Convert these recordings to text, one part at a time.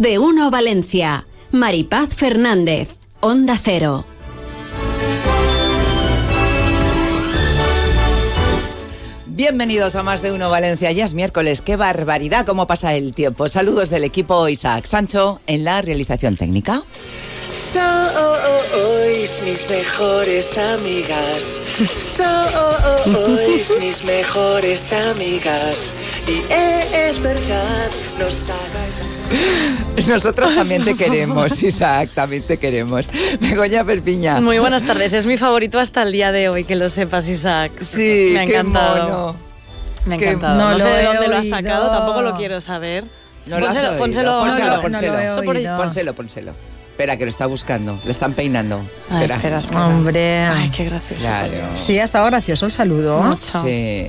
de Uno Valencia. Maripaz Fernández, Onda Cero. Bienvenidos a Más de Uno Valencia. Ya es miércoles. ¡Qué barbaridad cómo pasa el tiempo! Saludos del equipo Isaac Sancho en la realización técnica. Sois mis mejores amigas. Sois mis mejores amigas. Y es verdad, nos hagáis. Nosotros también te queremos, Isaac, también te queremos. Begoña Perpiña. Muy buenas tardes, es mi favorito hasta el día de hoy, que lo sepas, Isaac. Sí, me ha qué encantado. mono. Me ha encantado. No No, sé de dónde lo has sacado, tampoco lo quiero saber. No lo has Pónselo, oído. pónselo, Pónselo, no, no, pónselo. no. Pónselo, pónselo. Espera, que lo está buscando. Le están peinando. Ay, espera, espera. Hombre. Ay, qué gracioso. Claro. Sí, ha estado gracioso el saludo. Mucho. Sí.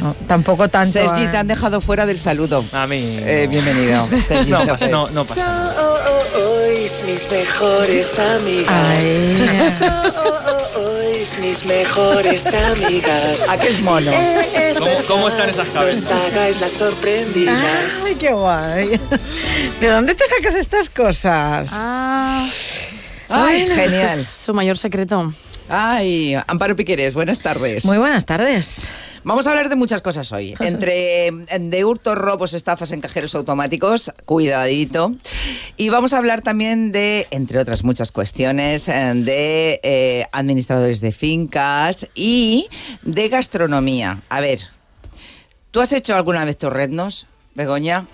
No, tampoco tanto. Sergi, eh. te han dejado fuera del saludo. A mí. Eh, bienvenido. Sergi No, pasa, no, no pasa nada. Sois mis mejores amigas. Ay. Sois mis mejores amigas. ¿A qué es mono? Es ¿Cómo- cómo están esas cabezas? Nos hagáis las sorprendidas. Ay, qué guay. ¿De dónde te sacas estas cosas? Ah, Ay, genial. es su mayor secreto. Ay, Amparo Piqueres, buenas tardes. Muy buenas tardes. Vamos a hablar de muchas cosas hoy. Entre mm, de hurtos, robos, estafas en cajeros automáticos, cuidadito. Y vamos a hablar también de, entre otras muchas cuestiones, eh, de eh, administradores de fincas y de gastronomía. A ver, ¿tú has hecho alguna vez torreznos, Begoña?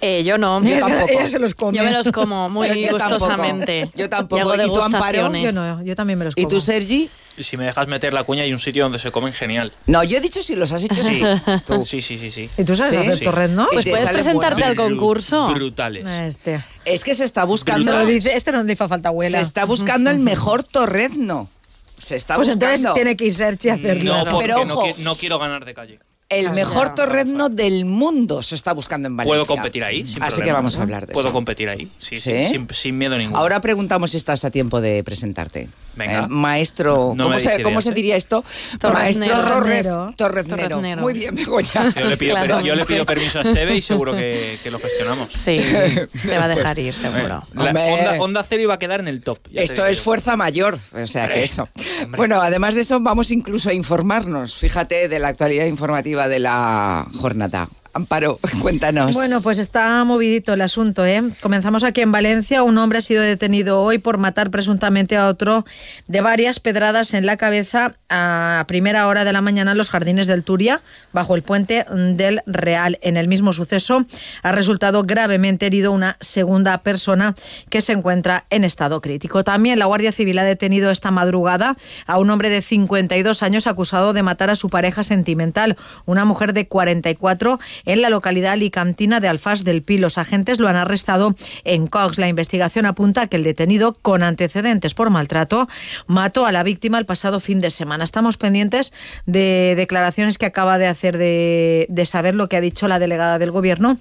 Eh, yo no. Yo tampoco. ella se los come. Yo me los como muy Yo- yo tampoco. gustosamente. Yo tampoco. Y ¿Y tú, Amparo? Yo no, yo también me los ¿Y como. tú, Sergi? Y si me dejas meter la cuña, hay un sitio donde se comen genial. No, yo he dicho si los has hecho sí. Tú. Sí, sí, sí, sí. ¿Y tú sabes Sí. hacer Sí. torres, no? Y Pues puedes presentarte bueno. al concurso. Brutales. Este. Es que se está buscando... Pero dice, este no le hizo falta abuela. Se está buscando el mejor torrezno. Se está pues buscando entonces tiene que ir Sergi a hacerlo. No, Pero porque no, ojo. qui- no quiero ganar de calle. El mejor torrezno del mundo. Se está buscando en Valencia. Puedo competir ahí, sin Así que vamos a hablar de Puedo eso. competir ahí, sí, sí, ¿Sí? sin, sin miedo ninguno. Ahora preguntamos si estás a tiempo de presentarte. Venga. Eh, maestro, No ¿cómo, se, cómo ¿eh? diría esto? Torreznero. Maestro torrez, Torreznero. torreznero. Torreznero. Muy bien, Begoña. yo, le pido, Claro. yo le pido permiso a Esteve y seguro que, que lo gestionamos. Sí, te va a dejar ir, seguro. La Hombre. onda, onda Cero iba a quedar en el top. Esto es yo. fuerza mayor, o sea que eso. hombre. Bueno, además de eso, vamos incluso a informarnos, fíjate, de la actualidad informativa de la jornada. Amparo, cuéntanos. Bueno, pues está movidito el asunto, ¿eh? Comenzamos aquí en Valencia. Un hombre ha sido detenido hoy por matar presuntamente a otro de varias pedradas en la cabeza a primera hora de la mañana en los jardines del Turia, bajo el puente del Real. En el mismo suceso ha resultado gravemente herido una segunda persona que se encuentra en estado crítico. También la Guardia Civil ha detenido esta madrugada a un hombre de 52 años acusado de matar a su pareja sentimental, una mujer de 44 en la localidad alicantina de Alfás del Pi. Los agentes lo han arrestado en Cox. La investigación apunta a que el detenido, con antecedentes por maltrato, mató a la víctima el pasado fin de semana. Estamos pendientes de declaraciones que acaba de hacer de, de saber lo que ha dicho la delegada del Gobierno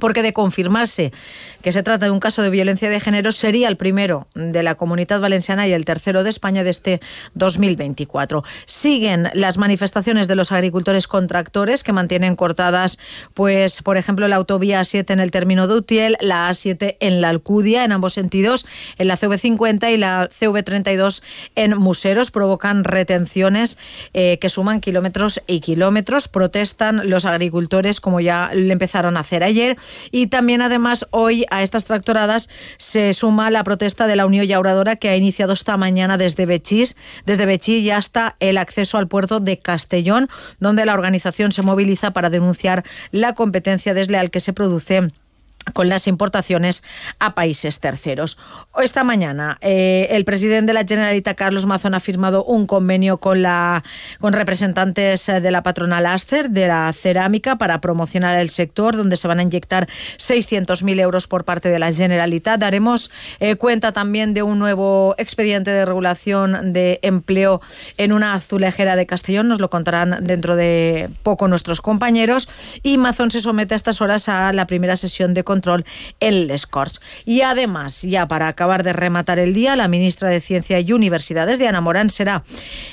porque de confirmarse que se trata de un caso de violencia de género sería el primero de la comunidad valenciana y el tercero de España de este 2024. Siguen las manifestaciones de los agricultores contractores que mantienen cortadas, pues, por ejemplo, la autovía A7 en el término de Utiel, la A7 en la Alcudia, en ambos sentidos, en la CV50 y la CV32 en Museros, provocan retenciones eh, que suman kilómetros y kilómetros. Protestan los agricultores, como ya empezaron a hacer ayer, y también, además, hoy a estas tractoradas se suma la protesta de la Unión Llauradora que ha iniciado esta mañana desde Bechís, desde Bechí y hasta el acceso al puerto de Castellón, donde la organización se moviliza para denunciar la competencia desleal que se produce con las importaciones a países terceros. Esta mañana eh, el presidente de la Generalitat, Carlos Mazón, ha firmado un convenio con, la, con representantes eh, de la patronal Aster, de la cerámica, para promocionar el sector, donde se van a inyectar 600.000 euros por parte de la Generalitat. Daremos eh, cuenta también de un nuevo expediente de regulación de empleo en una azulejera de Castellón. Nos lo contarán dentro de poco nuestros compañeros. Y Mazón se somete a estas horas a la primera sesión de control en Les Corts. Y además, ya para acabar de rematar el día, la ministra de Ciencia y Universidades, Diana Morán, será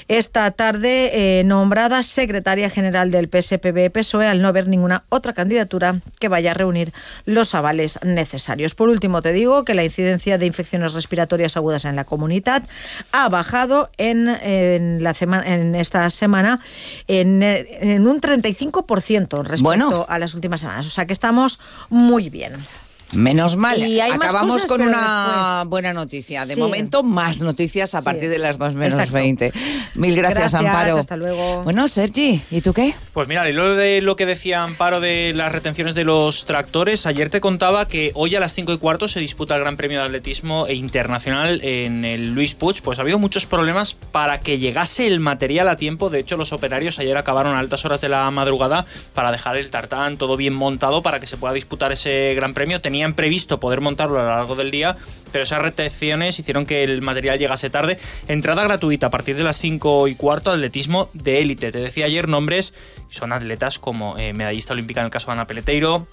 esta tarde eh, nombrada secretaria general del PSPB-PSOE al no haber ninguna otra candidatura que vaya a reunir los avales necesarios. Por último, te digo que la incidencia de infecciones respiratorias agudas en la comunidad ha bajado en, en la semana, en esta semana en, en un 35% respecto Bueno. a las últimas semanas. O sea que estamos muy bien. adjourn. Menos mal. Y Acabamos cosas, con una después. buena noticia. De Sí. momento, más noticias a Sí. partir de las 2 menos Exacto. 20. Mil gracias, Gracias, Amparo. hasta luego. Bueno, Sergi, ¿y tú qué? Pues mira, y luego de lo que decía Amparo de las retenciones de los tractores, ayer te contaba que hoy a las 5 y cuarto se disputa el Gran Premio de Atletismo e Internacional en el Luis Puig. Pues ha habido muchos problemas para que llegase el material a tiempo. De hecho, los operarios ayer acabaron a altas horas de la madrugada para dejar el tartán todo bien montado para que se pueda disputar ese Gran Premio. Tenían previsto poder montarlo a lo largo del día, pero esas retenciones hicieron que el material llegase tarde. Entrada gratuita a partir de las 5 y cuarto, atletismo de élite. Te decía ayer nombres, son atletas como eh, medallista olímpica en el caso de Ana Peleteiro,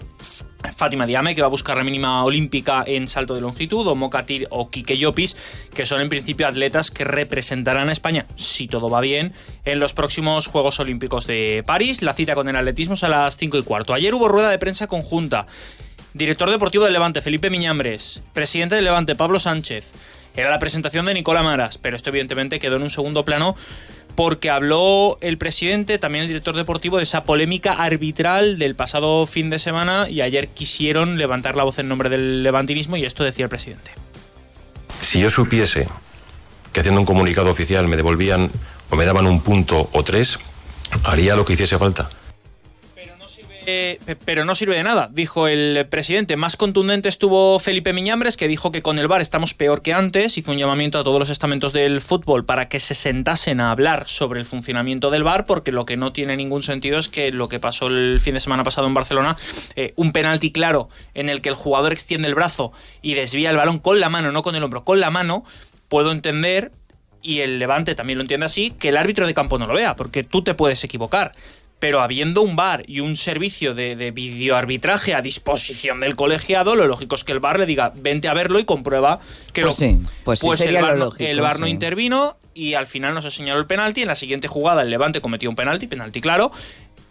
Fátima Diame, que va a buscar la mínima olímpica en salto de longitud, o Mokatir o Kike Llopis, que son en principio atletas que representarán a España, si todo va bien, en los próximos Juegos Olímpicos de París. La cita con el atletismo es a las 5 y cuarto. Ayer hubo rueda de prensa conjunta. Director deportivo del Levante, Felipe Miñambres. Presidente del Levante, Pablo Sánchez. Era la presentación de Nicola Maras, pero esto evidentemente quedó en un segundo plano porque habló el presidente, también el director deportivo, de esa polémica arbitral del pasado fin de semana y ayer quisieron levantar la voz en nombre del levantinismo y esto decía el presidente. Si yo supiese que haciendo un comunicado oficial me devolvían o me daban un punto o tres, haría lo que hiciese falta. Eh, pe- pero no sirve de nada, dijo el presidente. Más contundente estuvo Felipe Miñambres, que dijo que con el VAR estamos peor que antes. Hizo un llamamiento a todos los estamentos del fútbol para que se sentasen a hablar sobre el funcionamiento del VAR, porque lo que no tiene ningún sentido es que lo que pasó el fin de semana pasado en Barcelona, eh, un penalti claro en el que el jugador extiende el brazo y desvía el balón con la mano, no con el hombro, con la mano, puedo entender y el Levante también lo entiende así, que el árbitro de campo no lo vea, porque tú te puedes equivocar. Pero habiendo un VAR y un servicio de, de videoarbitraje a disposición del colegiado, lo lógico es que el VAR le diga, vente a verlo y comprueba que Pues lo... sí, pues sí, sería el lo no- lógico, el VAR no intervino y al final nos señaló el penalti. En la siguiente jugada el Levante cometió un penalti, penalti claro.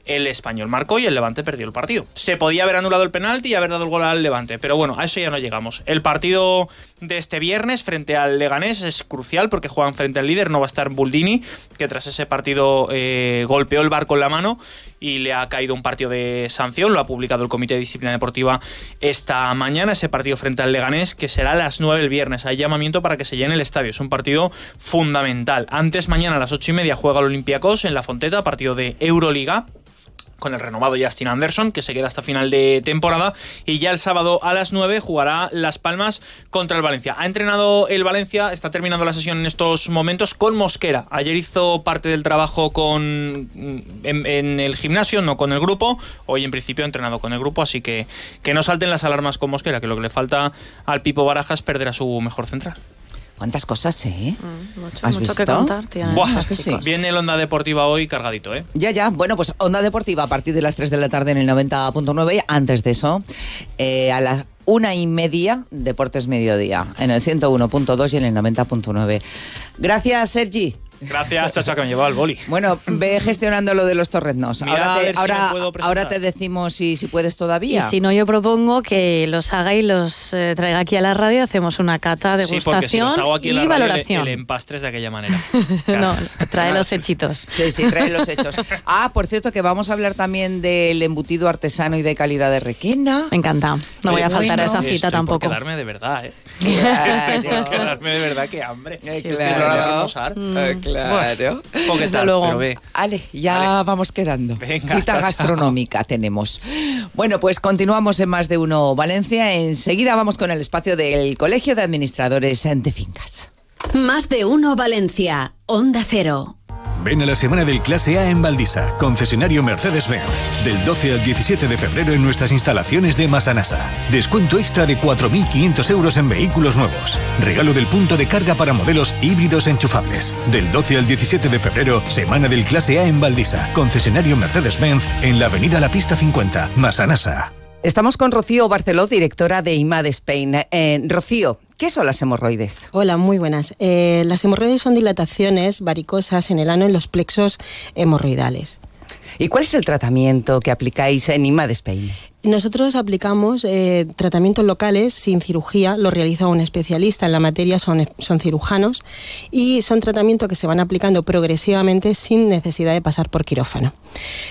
El español marcó y el Levante perdió el partido. Se podía haber anulado el penalti y haber dado el gol al Levante, pero bueno, a eso ya no llegamos. El partido de este viernes frente al Leganés es crucial porque juegan frente al líder, no va a estar Buldini, que tras ese partido eh, golpeó el bar con la mano y le ha caído un partido de sanción, lo ha publicado el Comité de Disciplina Deportiva esta mañana, ese partido frente al Leganés, que será a las 9 el viernes. Hay llamamiento para que se llene el estadio, es un partido fundamental. Antes, mañana a las 8 y media juega el Olympiacos en la Fonteta, partido de Euroliga con el renovado Justin Anderson, que se queda hasta final de temporada. Y ya el sábado a las 9 jugará Las Palmas contra el Valencia. Ha entrenado el Valencia, está terminando la sesión en estos momentos con Mosquera. Ayer hizo parte del trabajo con en, en el gimnasio, no con el grupo. Hoy en principio ha entrenado con el grupo, así que que no salten las alarmas con Mosquera, que lo que le falta al Pipo Barajas es perder a su mejor central. ¿Cuántas cosas, eh? Mucho, ¿Has mucho que contar, tía. Buah, ¿Verdad que sí? viene el Onda Deportiva hoy cargadito, ¿eh? Ya, ya. Bueno, pues Onda Deportiva a partir de las 3 de la tarde en el 90.9. Antes de eso, eh, a las una y media, Deportes Mediodía, en el 101.2 y en el 90.9. Gracias, Sergi. Gracias, chacha, que me llevaba el boli. Bueno, ve gestionando lo de los torreznos. Ahora, te, si ahora, ahora te decimos si, si puedes Y todavía. si no, yo propongo que los haga y los eh, traiga aquí a la radio. Hacemos una cata, Sí, si los hago aquí en y la radio, valoración. el, el empastres de aquella manera. no, trae los hechitos. Sí, sí, trae los hechos. Ah, por cierto, que vamos a hablar también del embutido artesano y de calidad de Requena. Me encanta. No voy a Qué faltar a esa cita Estoy tampoco. Por quedarme de verdad, ¿eh? Claro. Estoy por quedarme de verdad, que hambre. Eh, Estoy claro. Que Hasta tal, luego. pero ve. Ale, ya vamos quedando. Venga, Cita chao, chao. gastronómica tenemos. Bueno, pues continuamos en Más de Uno Valencia. Enseguida vamos con el espacio del Colegio de Administradores de Fincas. Más de uno Valencia. Onda Cero. Ven a la semana del Clase A en Valdisa, concesionario Mercedes-Benz. Del 12 al 17 de febrero en nuestras instalaciones de Masanasa. Descuento extra de 4.500 euros en vehículos nuevos. Regalo del punto de carga para modelos híbridos enchufables. Del 12 al 17 de febrero, semana del Clase A en Valdisa, concesionario Mercedes-Benz en la avenida La Pista 50, Masanasa. Estamos con Rocío Barceló, directora de IMAD Spain. Eh, Rocío, ¿qué son las hemorroides? Hola, muy buenas. Eh, las hemorroides son dilataciones varicosas en el ano en los plexos hemorroidales. ¿Y cuál es el tratamiento que aplicáis en IMAD Spain? Nosotros aplicamos eh, tratamientos locales sin cirugía, lo realiza un especialista en la materia, son, son cirujanos, y son tratamientos que se van aplicando progresivamente sin necesidad de pasar por quirófano.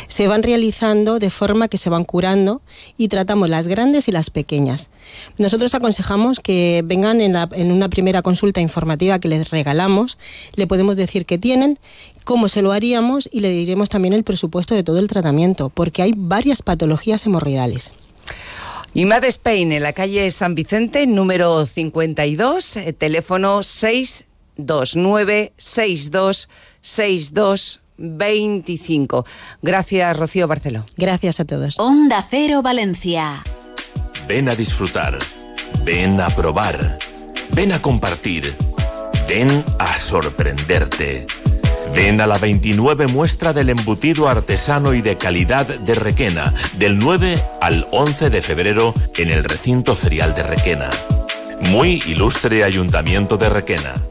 Se van realizando de forma que se van curando y tratamos las grandes y las pequeñas. Nosotros aconsejamos que vengan en, en una primera consulta informativa que les regalamos, le podemos decir qué tienen, cómo se lo haríamos y le diremos también el presupuesto de todo el tratamiento, porque hay varias patologías hemorroidales. IMAD Spain, en la calle San Vicente, número 52, eh, teléfono 629-6262-6225. Gracias, Rocío Barceló. Gracias a todos. Onda Cero Valencia. Ven a disfrutar. Ven a probar. Ven a compartir. Ven a sorprenderte. Ven a la 29 muestra del embutido artesano y de calidad de Requena, del 9 al 11 de febrero en el recinto ferial de Requena. Muy ilustre Ayuntamiento de Requena.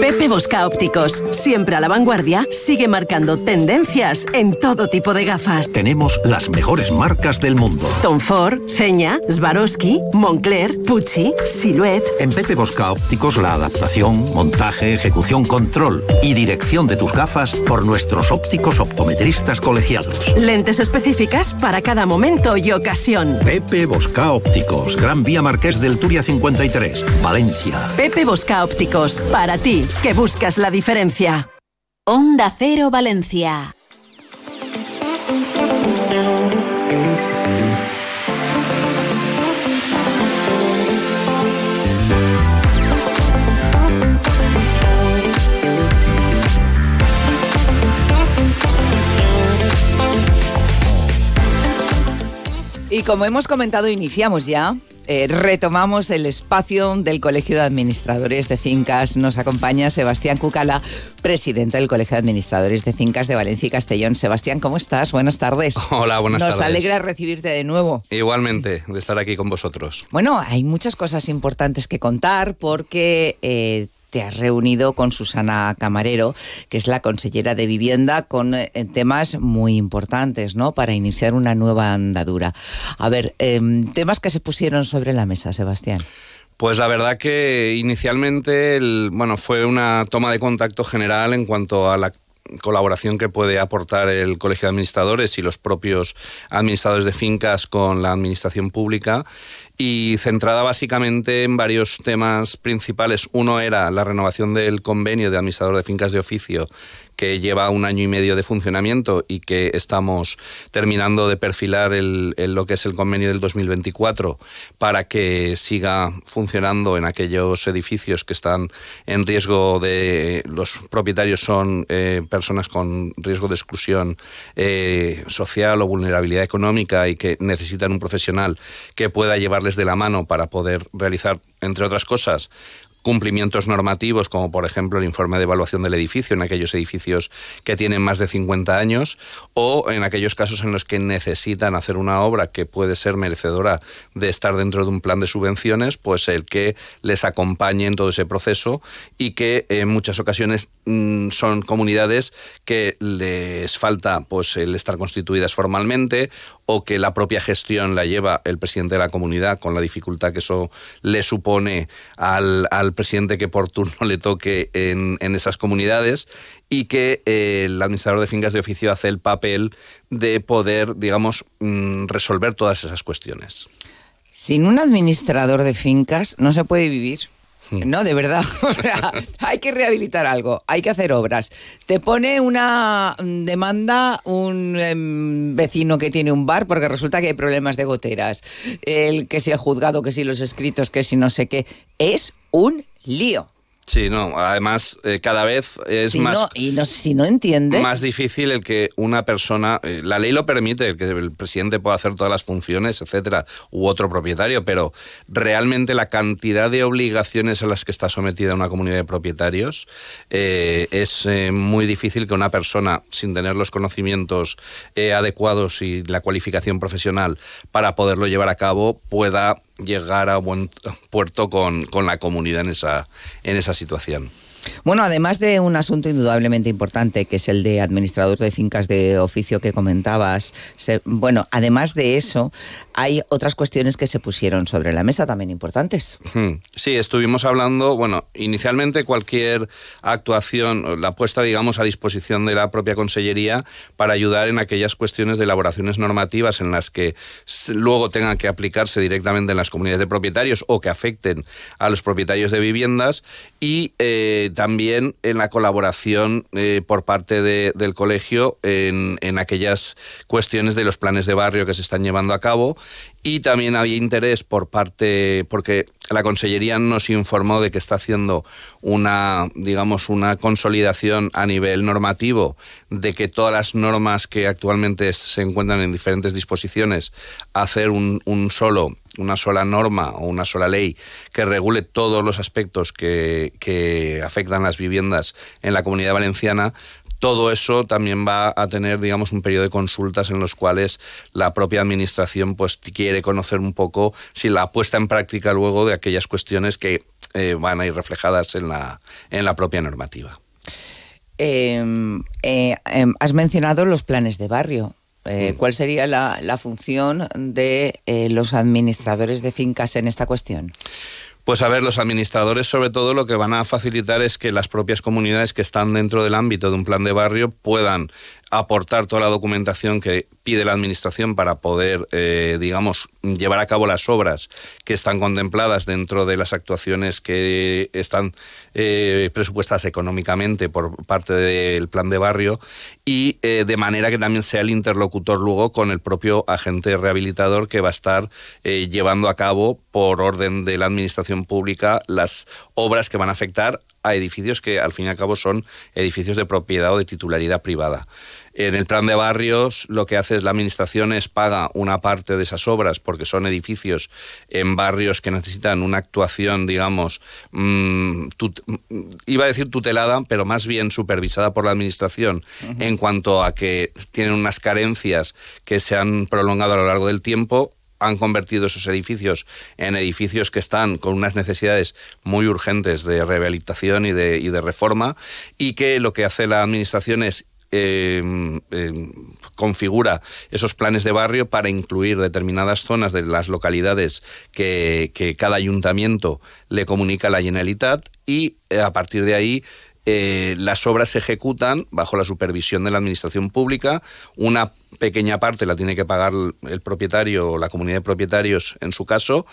Pepe Bosca Ópticos, siempre a la vanguardia, sigue marcando tendencias en todo tipo de gafas. Tenemos las mejores marcas del mundo. Tom Ford, Ceña, Swarovski, Moncler, Pucci, Silhouette. En Pepe Bosca Ópticos la adaptación, montaje, ejecución, control y dirección de tus gafas por nuestros ópticos optometristas colegiados. Lentes específicas para cada momento y ocasión. Pepe Bosca Ópticos, Gran Vía Marqués del Turia 53, Valencia. Pepe Bosca Ópticos, para ti, que buscas la diferencia. Onda Cero Valencia. Y como hemos comentado, iniciamos ya. Eh, retomamos el espacio del Colegio de Administradores de Fincas. Nos acompaña Sebastián Cucala, presidente del Colegio de Administradores de Fincas de Valencia y Castellón. Sebastián, ¿cómo estás? Buenas tardes. Hola, buenas Nos tardes. alegra recibirte de nuevo. Igualmente, de estar aquí con vosotros. Bueno, hay muchas cosas importantes que contar porque eh, te has reunido con Susana Camarero, que es la consellera de Vivienda, con eh, temas muy importantes, ¿no? Para iniciar una nueva andadura. A ver, em, temas que se pusieron sobre la mesa, Sebastián. Pues la verdad que inicialmente bueno, fue una toma de contacto general en cuanto a la colaboración que puede aportar el Colegio de Administradores y los propios administradores de fincas con la administración pública y centrada básicamente en varios temas principales. Uno era la renovación del convenio de administrador de fincas de oficio que lleva un año y medio de funcionamiento y que estamos terminando de perfilar el- lo que es el convenio del 2024 para que siga funcionando en aquellos edificios que están en riesgo de los propietarios son eh, personas con riesgo de exclusión eh, social o vulnerabilidad económica y que necesitan un profesional que pueda llevarles de la mano para poder realizar entre otras cosas cumplimientos normativos, como por ejemplo el informe de evaluación del edificio en aquellos edificios que tienen más de 50 años, o en aquellos casos en los que necesitan hacer una obra que puede ser merecedora de estar dentro de un plan de subvenciones, pues el que les acompañe en todo ese proceso y que en muchas ocasiones mm, son comunidades que les falta pues el estar constituidas formalmente o que la propia gestión la lleva el presidente de la comunidad con la dificultad que eso le supone al, al presidente que por turno le toque en, en esas comunidades y que eh, el administrador de fincas de oficio hace el papel de poder, digamos, mm, resolver todas esas cuestiones. Sin un administrador de fincas no se puede vivir. No, de verdad. Hay que rehabilitar algo, hay que hacer obras. Te pone una mm, demanda un em, vecino que tiene un bar porque resulta que hay problemas de goteras. El que si el juzgado, que si los escritos, que si no sé qué. Es un lío. Sí, no. Además, eh, cada vez es Si más. no- y no, si no entiendes... Más difícil el que una persona, eh, la ley lo permite, el que el presidente pueda hacer todas las funciones, etcétera, u otro propietario, pero realmente la cantidad de obligaciones a las que está sometida una comunidad de propietarios eh, es muy difícil que una persona, sin tener los conocimientos adecuados y la cualificación profesional para poderlo llevar a cabo, pueda llegar a buen puerto con, con la comunidad en esa, en esa situación. Bueno, además de un asunto indudablemente importante, que es el de administrador de fincas de oficio que comentabas, se- bueno, además de eso, hay otras cuestiones que se pusieron sobre la mesa también importantes. Hmm. Sí, estuvimos hablando, bueno, inicialmente cualquier actuación, la puesta, digamos, a disposición de la propia Consellería para ayudar en aquellas cuestiones de elaboraciones normativas en las que luego tengan que aplicarse directamente en las comunidades de propietarios o que afecten a los propietarios de viviendas y eh, también en la colaboración eh, por parte de- del colegio en, en aquellas cuestiones de los planes de barrio que se están llevando a cabo. Y también había interés por parte, porque la Consellería nos informó de que está haciendo una, digamos, una consolidación a nivel normativo de que todas las normas que actualmente se encuentran en diferentes disposiciones, hacer un solo, una sola norma o una sola ley que regule todos los aspectos que, afectan las viviendas en la comunidad valenciana, todo eso también va a tener, digamos, un periodo de consultas en los cuales la propia administración pues quiere conocer un poco si la puesta en práctica luego de aquellas cuestiones que eh, van a ir reflejadas en la, en la propia normativa. Eh, eh, em, has mencionado los planes de barrio. Eh. ¿Cuál sería la, la función de eh, los administradores de fincas en esta cuestión? Pues a ver, los administradores sobre todo lo que van a facilitar es que las propias comunidades que están dentro del ámbito de un plan de barrio puedan aportar toda la documentación que pide la administración para poder, eh, digamos, llevar a cabo las obras que están contempladas dentro de las actuaciones que están eh, presupuestas económicamente por parte del plan de barrio y eh, de manera que también sea el interlocutor luego con el propio agente rehabilitador que va a estar eh, llevando a cabo por orden de la administración pública las obras que van a afectar a edificios que al fin y al cabo son edificios de propiedad o de titularidad privada. En el plan de barrios lo que hace es la administración es paga una parte de esas obras porque son edificios en barrios que necesitan una actuación, digamos, mm, tut- mm, iba a decir tutelada, pero más bien supervisada por la administración en cuanto a que tienen unas carencias que se han prolongado a lo largo del tiempo han convertido esos edificios en edificios que están con unas necesidades muy urgentes de rehabilitación y de, y de reforma y que lo que hace la administración es eh, eh, configura esos planes de barrio para incluir determinadas zonas de las localidades que, cada ayuntamiento le comunica a la Generalitat y eh, a partir de ahí eh, las obras se ejecutan bajo la supervisión de la administración pública. Una pequeña parte la tiene que pagar el propietario o la comunidad de propietarios en su caso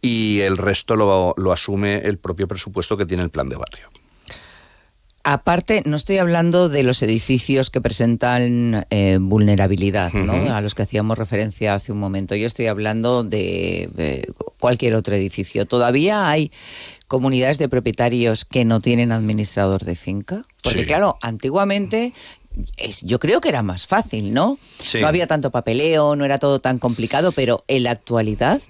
y el resto lo asume el propio presupuesto que tiene el plan de barrio. Aparte, no estoy hablando de los edificios que presentan eh, vulnerabilidad, ¿no? A los que hacíamos referencia hace un momento. Yo estoy hablando de, eh, cualquier otro edificio. ¿Todavía hay comunidades de propietarios que no tienen administrador de finca? Porque Sí. claro, antiguamente es, yo creo que era más fácil, ¿no? Sí. No había tanto papeleo, no era todo tan complicado, pero en la actualidad...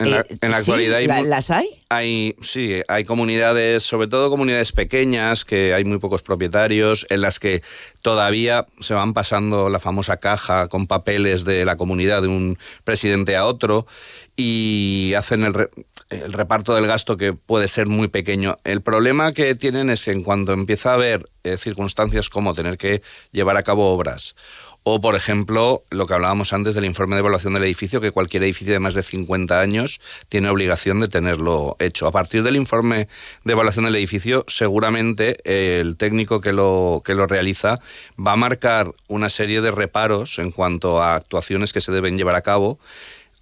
En la, eh, en la sí, actualidad hay ¿la- mu- ¿las hay? Hay, sí, hay comunidades, sobre todo comunidades pequeñas, que hay muy pocos propietarios, en las que todavía se van pasando la famosa caja con papeles de la comunidad de un presidente a otro y hacen el, re- el reparto del gasto que puede ser muy pequeño. El problema que tienen es que en cuanto empieza a haber eh, circunstancias como tener que llevar a cabo obras o, por ejemplo, lo que hablábamos antes del informe de evaluación del edificio, que cualquier edificio de más de 50 años tiene obligación de tenerlo hecho. A partir del informe de evaluación del edificio, seguramente eh, el técnico que lo, que lo realiza va a marcar una serie de reparos en cuanto a actuaciones que se deben llevar a cabo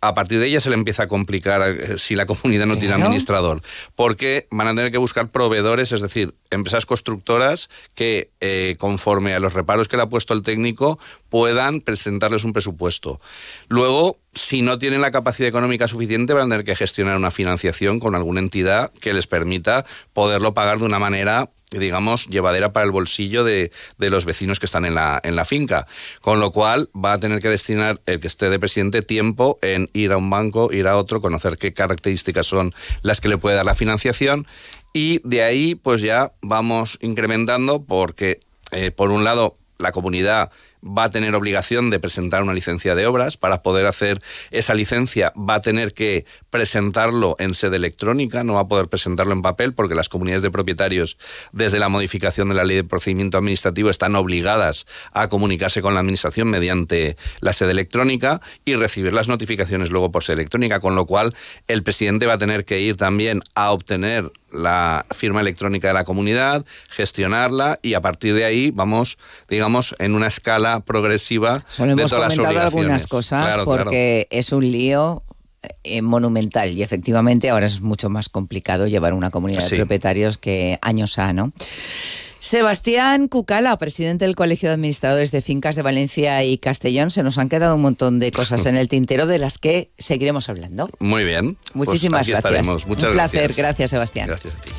a partir de ella se le empieza a complicar eh, si la comunidad no tiene administrador, porque van a tener que buscar proveedores, es decir, empresas constructoras que, eh, conforme a los reparos que le ha puesto el técnico, puedan presentarles un presupuesto. Luego, si no tienen la capacidad económica suficiente, van a tener que gestionar una financiación con alguna entidad que les permita poderlo pagar de una manera digamos, llevadera para el bolsillo de, de los vecinos que están en la, en la finca. Con lo cual va a tener que destinar el que esté de presidente tiempo en ir a un banco, ir a otro, conocer qué características son las que le puede dar la financiación y de ahí pues ya vamos incrementando porque eh, por un lado la comunidad va a tener obligación de presentar una licencia de obras. Para poder hacer esa licencia va a tener que presentarlo en sede electrónica, no va a poder presentarlo en papel porque las comunidades de propietarios, desde la modificación de la ley de procedimiento administrativo, están obligadas a comunicarse con la administración mediante la sede electrónica y recibir las notificaciones luego por sede electrónica, con lo cual el presidente va a tener que ir también a obtener la firma electrónica de la comunidad, gestionarla y a partir de ahí vamos, digamos, en una escala progresiva de hemos todas las algunas cosas Claro, claro. porque es un lío eh, monumental y efectivamente ahora es mucho más complicado llevar una comunidad Sí. de propietarios que años ha, ¿no? Sebastián Cucala, presidente del Colegio de Administradores de Fincas de Valencia y Castellón, se nos han quedado un montón de cosas en el tintero de las que seguiremos hablando. Muy bien. Pues Muchísimas aquí gracias. estaremos. Muchas un placer, gracias. gracias Sebastián. Gracias a ti.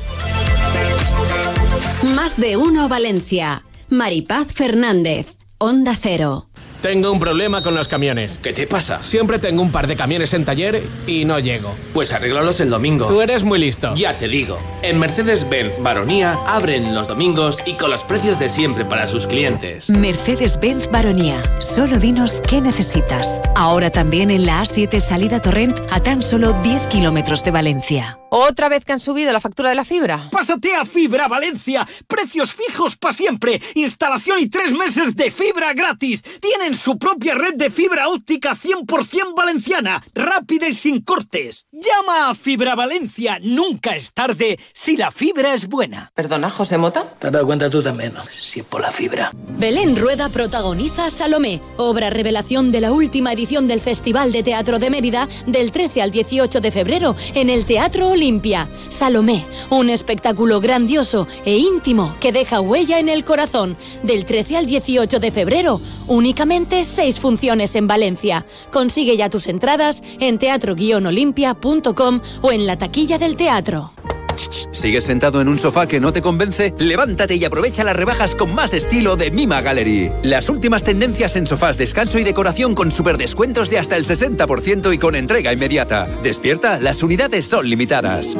Más de uno Valencia. Maripaz Fernández. Onda Cero. Tengo un problema con los camiones. ¿Qué te pasa? Siempre tengo un par de camiones en taller y no llego. Pues arréglalos el domingo. Tú eres muy listo. Ya te digo, en Mercedes-Benz Baronía abren los domingos y con los precios de siempre para sus clientes. Mercedes-Benz Baronía. Solo dinos qué necesitas. Ahora también en la A7 salida Torrent a tan solo 10 kilómetros de Valencia. ¿Otra vez que han subido la factura de la fibra? Pásate a Fibra Valencia. Precios fijos para siempre. Instalación y tres meses de fibra gratis. Tienen su propia red de fibra óptica 100% valenciana. Rápida y sin cortes. Llama a Fibra Valencia. Nunca es tarde si la fibra es buena. Perdona, José Mota. Te has dado cuenta tú también, ¿no? Si por la fibra. Belén Rueda protagoniza a Salomé, obra revelación de la última edición del Festival de Teatro de Mérida del 13 al 18 de febrero en el Teatro Olimpia. Salomé, un espectáculo grandioso e íntimo que deja huella en el corazón. Del 13 al 18 de febrero, únicamente seis funciones en Valencia. Consigue ya tus entradas en teatro-olimpia.com o en la taquilla del teatro. ¿Sigues sentado en un sofá que no te convence? Levántate y aprovecha las rebajas con más estilo de Mima Gallery. Las últimas tendencias en sofás, descanso y decoración con superdescuentos de hasta el 60% y con entrega inmediata. Despierta, las unidades son limitadas.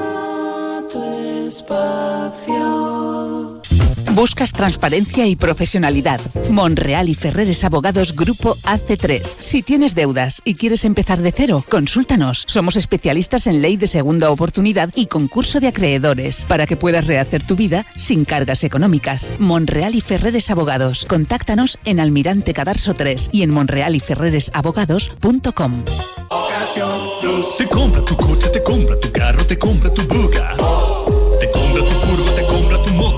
Buscas transparencia y profesionalidad. Monreal y Ferreres Abogados Grupo AC3. Si tienes deudas y quieres empezar de cero, consúltanos. Somos especialistas en ley de segunda oportunidad y concurso de acreedores para que puedas rehacer tu vida sin cargas económicas. Monreal y Ferreres Abogados. Contáctanos en Almirante Cadarso 3 y en monrealyferreresabogados.com. Te compra tu coche, te compra tu carro, te compra tu buga. Te compra tu furgo,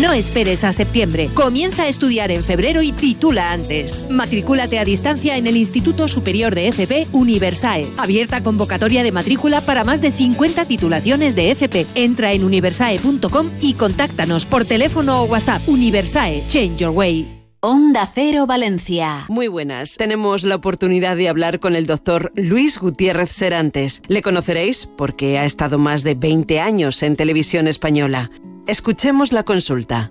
No esperes a septiembre. Comienza a estudiar en febrero y titula antes. Matricúlate a distancia en el Instituto Superior de FP Universae. Abierta convocatoria de matrícula para más de 50 titulaciones de FP. Entra en universae.com y contáctanos por teléfono o WhatsApp. Universae, Change Your Way. Onda Cero Valencia. Muy buenas. Tenemos la oportunidad de hablar con el doctor Luis Gutiérrez Serantes. Le conoceréis porque ha estado más de 20 años en televisión española. Escuchemos la consulta.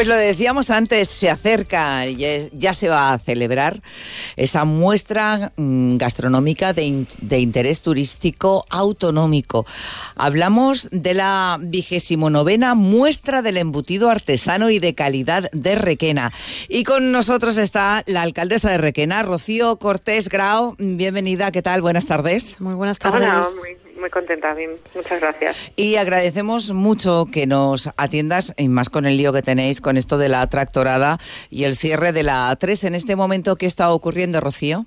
Pues lo decíamos antes, se acerca, ya, ya se va a celebrar esa muestra mm, gastronómica de, in- de interés turístico autonómico. Hablamos de la vigésimo novena muestra del embutido artesano y de calidad de Requena. Y con nosotros está la alcaldesa de Requena, Rocío Cortés Grau. Bienvenida, ¿qué tal? Buenas tardes. Muy buenas Hola, muy, muy contenta, bien. Muchas gracias. Y agradecemos mucho que nos atiendas, y más con el lío que tenéis con esto de la tractorada y el cierre de la A3 en este momento. ¿Qué está ocurriendo, Rocío?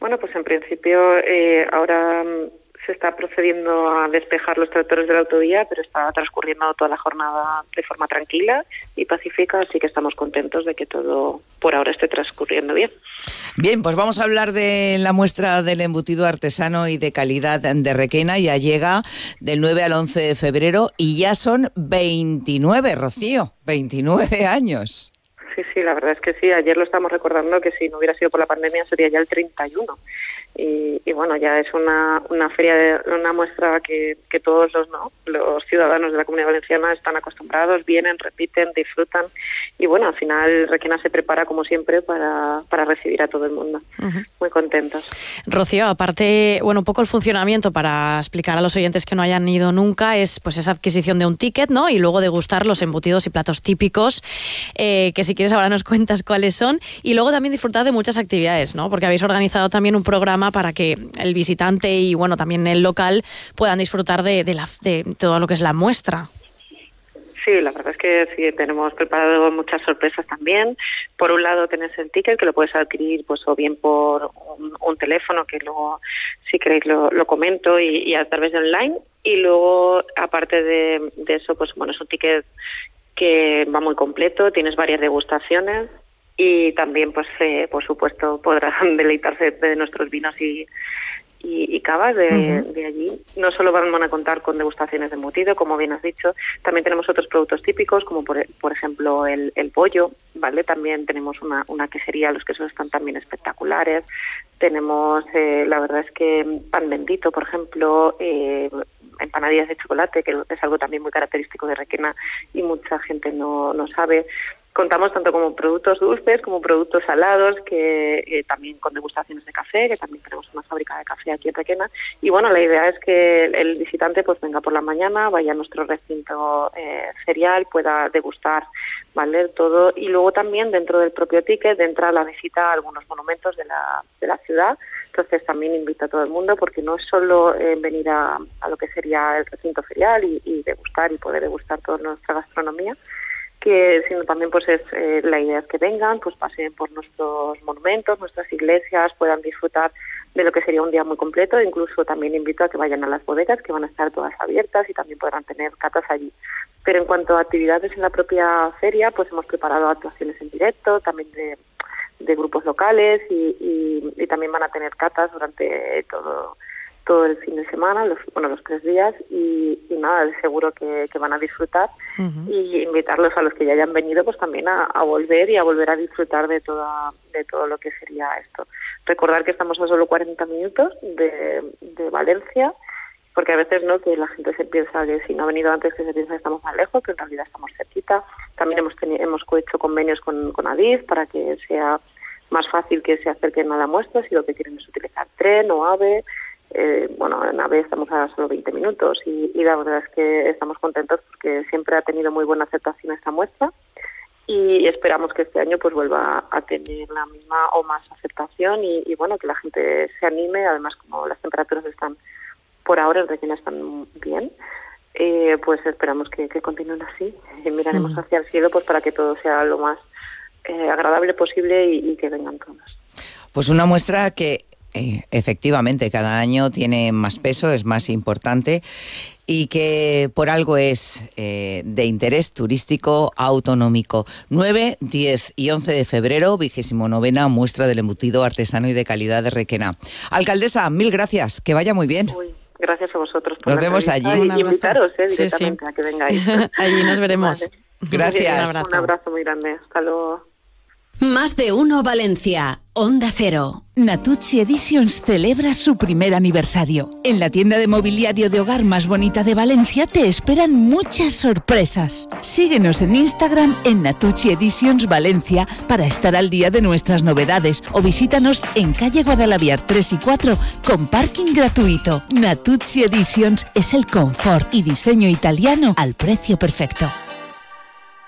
Bueno, pues en principio eh, ahora mm, se está procediendo a despejar los tractores de la autovía, pero está transcurriendo toda la jornada de forma tranquila y pacífica, así que estamos contentos de que todo por ahora esté transcurriendo bien. Bien, pues vamos a hablar de la muestra del embutido artesano y de calidad de Requena. Ya llega del 9 al 11 de febrero y ya son 29, Rocío, 29 años. Sí, sí, la verdad es que sí. Ayer lo estamos recordando que si no hubiera sido por la pandemia sería ya el 31. Y, y bueno, ya es una, una feria, de, una muestra que, que todos los, ¿no? los ciudadanos de la Comunidad Valenciana están acostumbrados, vienen, repiten, disfrutan. Y bueno, al final Requena se prepara como siempre para, para recibir a todo el mundo. Muy contentos. Rocío, aparte, bueno, un poco el funcionamiento para explicar a los oyentes que no hayan ido nunca es pues esa adquisición de un ticket, ¿no? Y luego degustar los embutidos y platos típicos, eh, que si quieres ahora nos cuentas cuáles son. Y luego también disfrutar de muchas actividades, ¿no? Porque habéis organizado también un programa para que el visitante y, bueno, también el local puedan disfrutar de, de la, de todo lo que es la muestra. Sí, la verdad es que sí, tenemos preparado muchas sorpresas también. Por un lado tenés el ticket que lo puedes adquirir pues o bien por un, teléfono que luego si queréis lo, lo comento y, y, a través de online y luego aparte de, de eso pues bueno es un ticket que va muy completo, tienes varias degustaciones y también pues eh, por supuesto podrán deleitarse de nuestros vinos y y, y cavas de, uh -huh. de, allí. No solo van a contar con degustaciones de embutido, como bien has dicho, también tenemos otros productos típicos, como por, por ejemplo el, el, pollo, ¿vale? También tenemos una, una quesería, los quesos están también espectaculares. Tenemos, eh, la verdad es que pan bendito, por ejemplo, eh, empanadillas de chocolate, que es algo también muy característico de Requena y mucha gente no, no sabe contamos tanto como productos dulces como productos salados, que eh, también con degustaciones de café, que también tenemos una fábrica de café aquí en Requena. Y bueno, la idea es que el, visitante pues venga por la mañana, vaya a nuestro recinto eh, ferial, pueda degustar ¿vale? todo. Y luego también dentro del propio ticket entra la visita a algunos monumentos de la, de la ciudad. Entonces también invito a todo el mundo porque no es solo eh, venir a, a, lo que sería el recinto ferial y, y degustar y poder degustar toda nuestra gastronomía, que sino también pues es eh, la idea es que vengan, pues pasen por nuestros monumentos, nuestras iglesias, puedan disfrutar de lo que sería un día muy completo. Incluso también invito a que vayan a las bodegas, que van a estar todas abiertas y también podrán tener catas allí. Pero en cuanto a actividades en la propia feria, pues hemos preparado actuaciones en directo, también de, grupos locales y, y, y también van a tener catas durante todo todo el fin de semana, los, bueno, los tres días, y, y nada, seguro que, que, van a disfrutar. Uh -huh. Y invitarlos a los que ya hayan venido, pues también a, a, volver y a volver a disfrutar de, toda, de todo lo que sería esto. Recordar que estamos a solo 40 minutos de, de Valencia, porque a veces no que la gente se piensa que si no ha venido antes que se piensa que estamos más lejos, que en realidad estamos cerquita. También hemos, hemos hecho convenios con, con Adif para que sea más fácil que se acerquen a la muestra si lo que quieren es utilizar tren o AVE eh, bueno, en AVE estamos a solo 20 minutos y, y, la verdad es que estamos contentos porque siempre ha tenido muy buena aceptación esta muestra y esperamos que este año pues vuelva a tener la misma o más aceptación y, y bueno, que la gente se anime, además como las temperaturas están por ahora en Requena están bien, eh, pues esperamos que, que, continúen así y miraremos mm. hacia el cielo pues para que todo sea lo más eh, agradable posible y, y que vengan todos. Pues una muestra que efectivamente, cada año tiene más peso, es más importante y que por algo es eh, de interés turístico autonómico. 9, 10 y 11 de febrero, vigésimo novena muestra del embutido artesano y de calidad de Requena. Alcaldesa, mil gracias, que vaya muy bien. Uy, gracias a vosotros. Por nos vemos allí. Y invitaros eh, directamente sí, sí. a que vengáis. allí nos veremos. Vale. Gracias. Un abrazo. Un abrazo muy grande. Hasta luego. Más de uno Valencia. Onda Cero. Natuzzi Editions celebra su primer aniversario. En la tienda de mobiliario de hogar más bonita de Valencia te esperan muchas sorpresas. Síguenos en Instagram en Natuzzi Editions Valencia para estar al día de nuestras novedades o visítanos en calle Guadalaviar 3 y 4 con parking gratuito. Natuzzi Editions es el confort y diseño italiano al precio perfecto.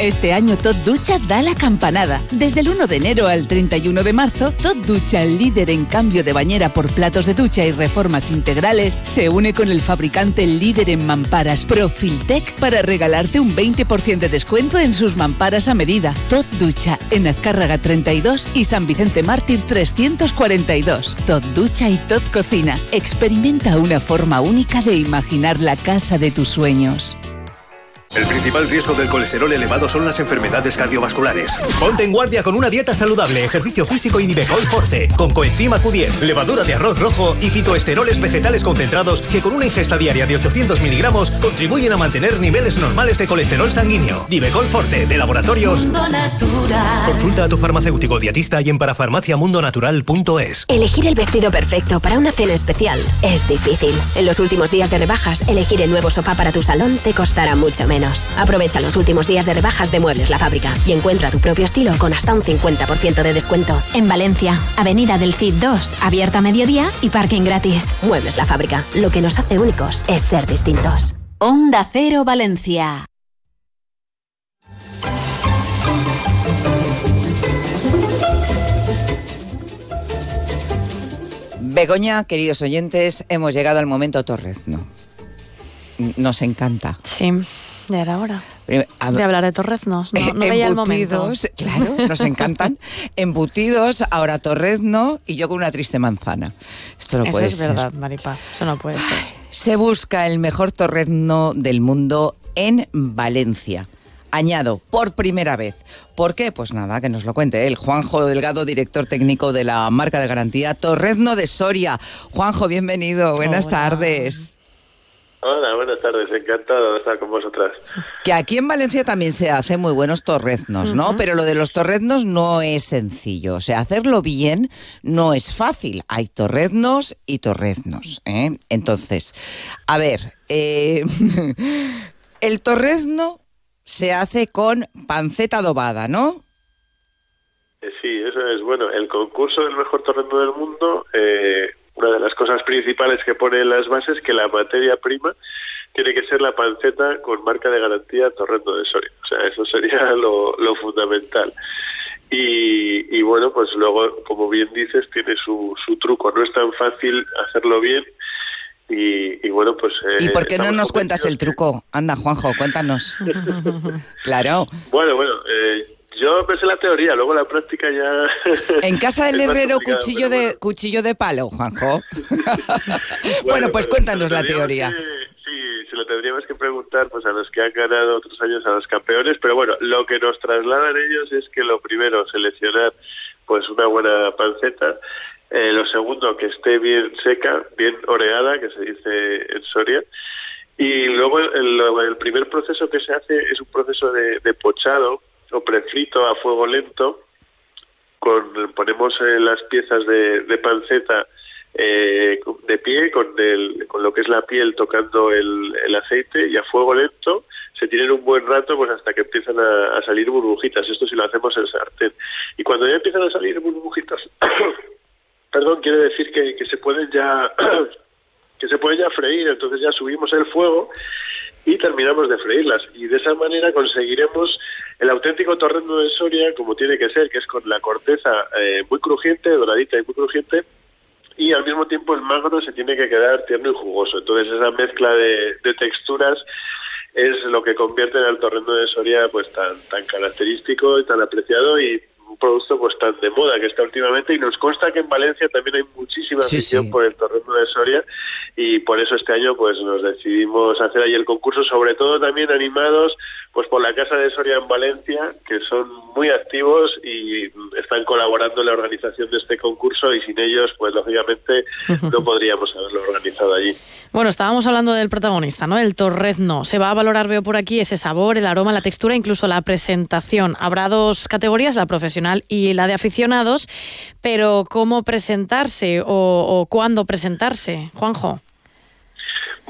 Este año Tot Ducha da la campanada. Desde el 1 de enero al 31 de marzo, Tot Ducha, el líder en cambio de bañera por platos de ducha y reformas integrales, se une con el fabricante líder en mamparas Profiltec para regalarte un 20% de descuento en sus mamparas a medida. Tot Ducha, en Azcárraga 32 y San Vicente Mártir 342. Tot Ducha y Tot Cocina. Experimenta una forma única de imaginar la casa de tus sueños. El principal riesgo del colesterol elevado son las enfermedades cardiovasculares. Ponte en guardia con una dieta saludable, ejercicio físico y Nivecol Forte, con coenzima Q10, levadura de arroz rojo y fitoesteroles vegetales concentrados que con una ingesta diaria de 800 miligramos contribuyen a mantener niveles normales de colesterol sanguíneo. Nivecol Forte, de laboratorios. Consulta a tu farmacéutico dietista y en parafarmaciamundonatural.es. Elegir el vestido perfecto para una cena especial es difícil. En los últimos días de rebajas, elegir el nuevo sofá para tu salón te costará mucho menos. Aprovecha los últimos días de rebajas de Muebles La Fábrica y encuentra tu propio estilo con hasta un 50% de descuento. En Valencia, Avenida del Cid 2, abierto a mediodía y parking gratis. Muebles La Fábrica. Lo que nos hace únicos es ser distintos. Onda Cero Valencia. Begoña, queridos oyentes, hemos llegado al momento Torrezno. Nos encanta. Sí, ya era hora. De hablar de torreznos. No, no veía el momento. Embutidos, claro, nos encantan. Embutidos, ahora torrezno y yo con una triste manzana. Esto no Eso puede es ser. verdad, Maripaz. Eso no puede ser. Se busca el mejor torrezno del mundo en Valencia. Añado, por primera vez. ¿Por qué? Pues nada, que nos lo cuente él. Juanjo Delgado, director técnico de la marca de garantía Torrezno de Soria. Juanjo, bienvenido. Buenas tardes. Hola, buenas tardes, encantado de estar con vosotras. Que aquí en Valencia también se hacen muy buenos torreznos, ¿no? Pero lo de los torreznos no es sencillo. O sea, hacerlo bien no es fácil. Hay torreznos y torreznos. ¿eh? Entonces, a ver, eh, el torrezno se hace con panceta adobada, ¿no? Eh, Sí, eso es. Bueno, el concurso del mejor torrendo del mundo, eh, una de las cosas principales que pone en las bases es que la materia prima tiene que ser la panceta con marca de garantía Torrendo de Soria. O sea, eso sería lo, lo fundamental. Y, y bueno, pues luego, como bien dices, tiene su, su truco. No es tan fácil hacerlo bien. Y, y bueno, pues... eh, ¿Y por qué no nos cuentas el truco? Anda, Juanjo, cuéntanos. claro. Bueno, bueno, eh, yo pensé la teoría, luego la práctica ya... En casa del herrero, cuchillo de, cuchillo de palo, Juanjo. bueno, pues cuéntanos la teoría. Sí, se lo tendríamos que preguntar pues a los que han ganado otros años, a los campeones, pero bueno, lo que nos trasladan ellos es que lo primero, seleccionar pues una buena panceta, eh, lo segundo, que esté bien seca, bien oreada, que se dice en Soria, y luego el, el primer proceso que se hace es un proceso de, de pochado o prefrito a fuego lento, con ponemos eh, las piezas de, de panceta eh, de pie con, el, con lo que es la piel tocando el, aceite y a fuego lento se tienen un buen rato pues hasta que empiezan a, a salir burbujitas. Esto si lo hacemos en sartén. Y cuando ya empiezan a salir burbujitas, perdón, quiere decir que, que se pueden ya que se pueden ya freír. Entonces ya subimos el fuego y terminamos de freírlas. Y de esa manera conseguiremos el auténtico torrendo de Soria como tiene que ser, que es con la corteza eh, muy crujiente, doradita y muy crujiente, y al mismo tiempo el magro se tiene que quedar tierno y jugoso. Entonces esa mezcla de, de texturas es lo que convierte al torrendo de Soria pues tan, tan característico y tan apreciado y un producto pues tan de moda que está últimamente y nos consta que en Valencia también hay muchísima Sí, afición sí. por el torrendo de Soria y por eso este año pues nos decidimos hacer ahí el concurso sobre todo también animados pues por la Casa de Soria en Valencia, que son muy activos y están colaborando en la organización de este concurso y sin ellos, pues lógicamente no podríamos haberlo organizado allí. Bueno, estábamos hablando del protagonista, ¿no? El torrezno. Se va a valorar, veo por aquí, ese sabor, el aroma, la textura, incluso la presentación. Habrá dos categorías, la profesional y la de aficionados, pero ¿cómo presentarse o, o cuándo presentarse, Juanjo?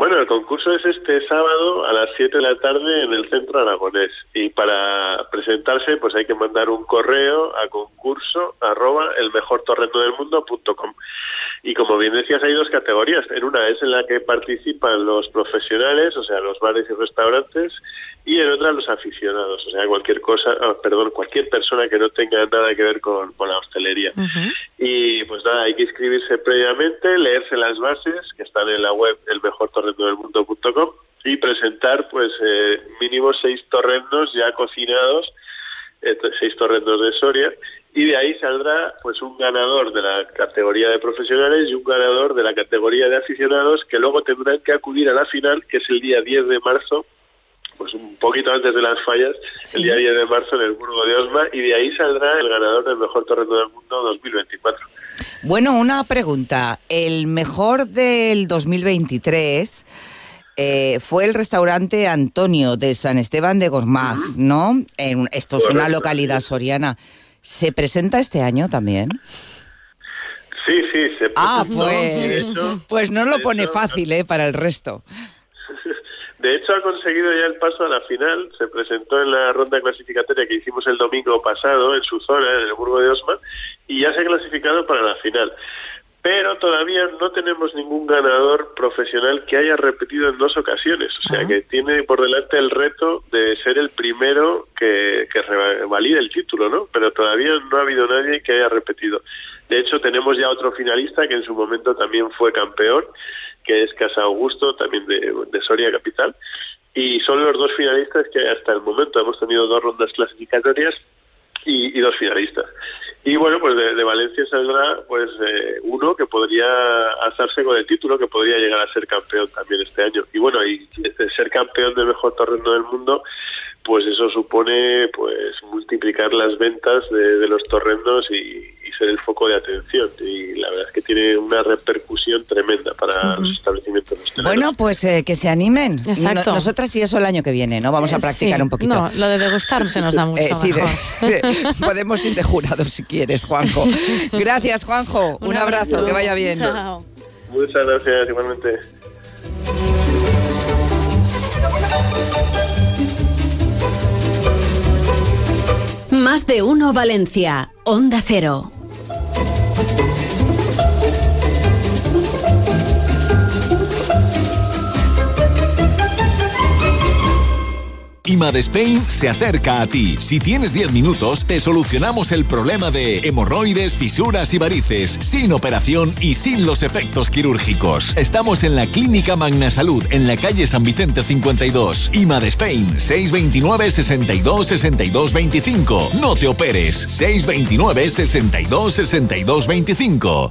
Bueno, el concurso es este sábado a las 7 de la tarde en el Centro Aragonés y para presentarse pues hay que mandar un correo a concurso arroba el mejor del mundo punto com. Y como bien decías, hay dos categorías. En una es en la que participan los profesionales, o sea, los bares y restaurantes, y en otra los aficionados, o sea, cualquier cosa, ah, perdón, cualquier persona que no tenga nada que ver con, la hostelería. Y pues nada, hay que inscribirse previamente, leerse las bases que están en la web elmejortorrendodelmundo.com y presentar pues eh, mínimo seis torrendos ya cocinados, eh, seis torrendos de Soria, y de ahí saldrá pues un ganador de la categoría de profesionales y un ganador de la categoría de aficionados que luego tendrán que acudir a la final, que es el día 10 de marzo pues un poquito antes de las fallas, el día 10 de marzo en el Burgo de Osma, y de ahí saldrá el ganador del mejor torrendo del mundo 2024. Bueno, una pregunta. El mejor del 2023 eh, fue el restaurante Antonio de San Esteban de Gormaz, ¿no? En, esto es una localidad soriana. ¿Se presenta este año también? Sí, sí, se Ah, pues, pues no lo pone fácil, ¿eh? Para el resto. De hecho, ha conseguido ya el paso a la final. Se presentó en la ronda clasificatoria que hicimos el domingo pasado en su zona, en el Burgo de Osma, y ya se ha clasificado para la final. Pero todavía no tenemos ningún ganador profesional que haya repetido en dos ocasiones. O sea, que tiene por delante el reto de ser el primero que, que valide el título, ¿no? Pero todavía no ha habido nadie que haya repetido. De hecho, tenemos ya otro finalista que en su momento también fue campeón que es Casa Augusto, también de, Soria Capital. Y son los dos finalistas que hasta el momento hemos tenido dos rondas clasificatorias y, dos finalistas. Y bueno, pues de, Valencia saldrá pues eh, uno que podría alzarse con el título, que podría llegar a ser campeón también este año. Y bueno, y ser campeón del mejor torreno del mundo, pues eso supone pues multiplicar las ventas de, los torrendos y, ser el foco de atención y la verdad es que tiene una repercusión tremenda para los establecimientos Bueno, pues eh, que se animen. Exacto. nosotras sí eso el año que viene, ¿no? Vamos a practicar un poquito. No, lo de degustar se nos da mucho eh, sí, podemos ir de jurados si quieres, Juanjo. Gracias, Juanjo. Un, abrazo, que vaya bien. Muchas gracias, igualmente. Más de uno Valencia, Onda Cero. IMAD Spain se acerca a ti. Si tienes 10 minutos, te solucionamos el problema de hemorroides, fisuras y varices, sin operación y sin los efectos quirúrgicos. Estamos en la Clínica Magna Salud, en la calle San Vicente 52. IMAD Spain, 629 62 62 25. No te operes, 629 62 62 25.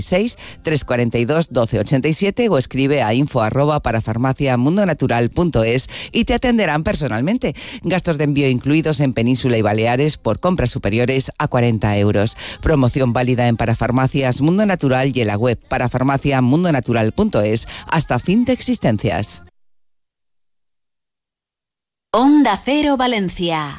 96 342 1287 o escribe a info arroba para farmaciamundonatural.es y te atenderán personalmente. Gastos de envío incluidos en Península y Baleares por compras superiores a 40 euros. Promoción válida en Parafarmacias Mundo Natural y en la web parafarmaciamundonatural.es hasta fin de existencias. Onda Cero Valencia.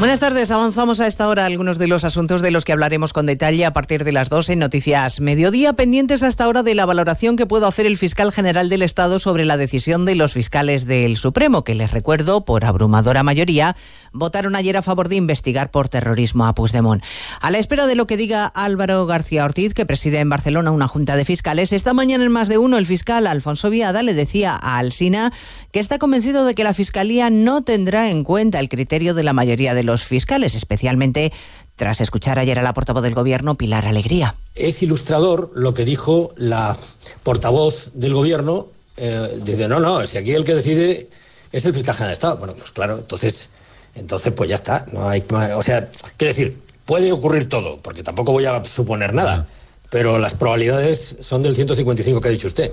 Buenas tardes, avanzamos a esta hora algunos de los asuntos de los que hablaremos con detalle a partir de las 12 en Noticias Mediodía, pendientes hasta ahora de la valoración que pueda hacer el fiscal general del Estado sobre la decisión de los fiscales del Supremo, que les recuerdo, por abrumadora mayoría, votaron ayer a favor de investigar por terrorismo a Puigdemont. A la espera de lo que diga Álvaro García Ortiz, que preside en Barcelona una junta de fiscales, esta mañana en más de uno el fiscal Alfonso Viada le decía a Alsina que está convencido de que la Fiscalía no tendrá en cuenta el criterio de la mayoría de los fiscales, especialmente tras escuchar ayer a la portavoz del Gobierno, Pilar Alegría. Es ilustrador lo que dijo la portavoz del Gobierno. Eh, dice, no, no, si aquí el que decide es el fiscal general de Estado. Bueno, pues claro, entonces, entonces pues ya está. No hay, o sea, quiero decir, puede ocurrir todo, porque tampoco voy a suponer nada, pero las probabilidades son del 155 que ha dicho usted.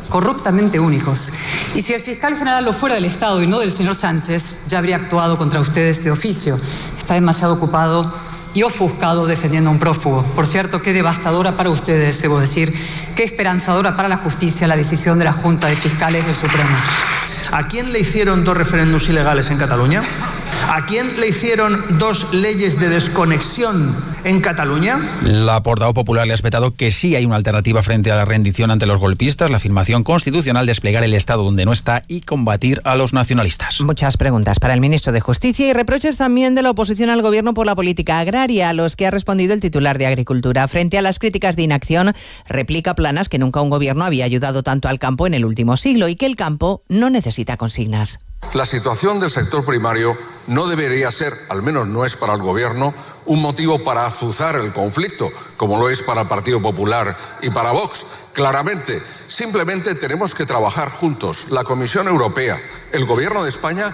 corruptamente únicos. Y si el fiscal general lo fuera del Estado y no del señor Sánchez, ya habría actuado contra ustedes de oficio. Está demasiado ocupado y ofuscado defendiendo a un prófugo. Por cierto, qué devastadora para ustedes, debo decir, qué esperanzadora para la justicia la decisión de la Junta de Fiscales del Supremo. ¿A quién le hicieron dos referéndums ilegales en Cataluña? ¿A quién le hicieron dos leyes de desconexión en Cataluña? La portavoz popular le ha espetado que sí hay una alternativa frente a la rendición ante los golpistas, la afirmación constitucional, desplegar el Estado donde no está y combatir a los nacionalistas. Muchas preguntas para el ministro de Justicia y reproches también de la oposición al gobierno por la política agraria, a los que ha respondido el titular de Agricultura. Frente a las críticas de inacción, replica planas que nunca un gobierno había ayudado tanto al campo en el último siglo y que el campo no necesita consignas. La situación del sector primario no debería ser, al menos no es para el Gobierno, un motivo para azuzar el conflicto, como lo es para el Partido Popular y para Vox. Claramente, simplemente tenemos que trabajar juntos, la Comisión Europea, el Gobierno de España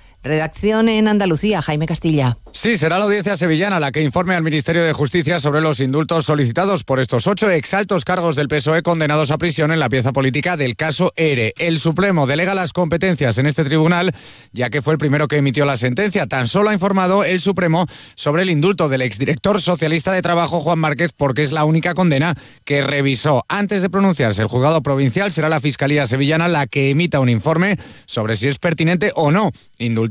Redacción en Andalucía, Jaime Castilla. Sí, será la audiencia sevillana la que informe al Ministerio de Justicia sobre los indultos solicitados por estos ocho exaltos cargos del PSOE condenados a prisión en la pieza política del caso ERE. El Supremo delega las competencias en este tribunal, ya que fue el primero que emitió la sentencia. Tan solo ha informado el Supremo sobre el indulto del exdirector socialista de Trabajo, Juan Márquez, porque es la única condena que revisó. Antes de pronunciarse el juzgado provincial, será la Fiscalía Sevillana la que emita un informe sobre si es pertinente o no indultar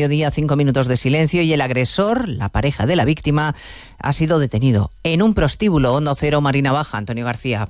mediodía cinco minutos de silencio y el agresor, la pareja de la víctima, ha sido detenido en un prostíbulo Hondo Cero Marina Baja, Antonio García.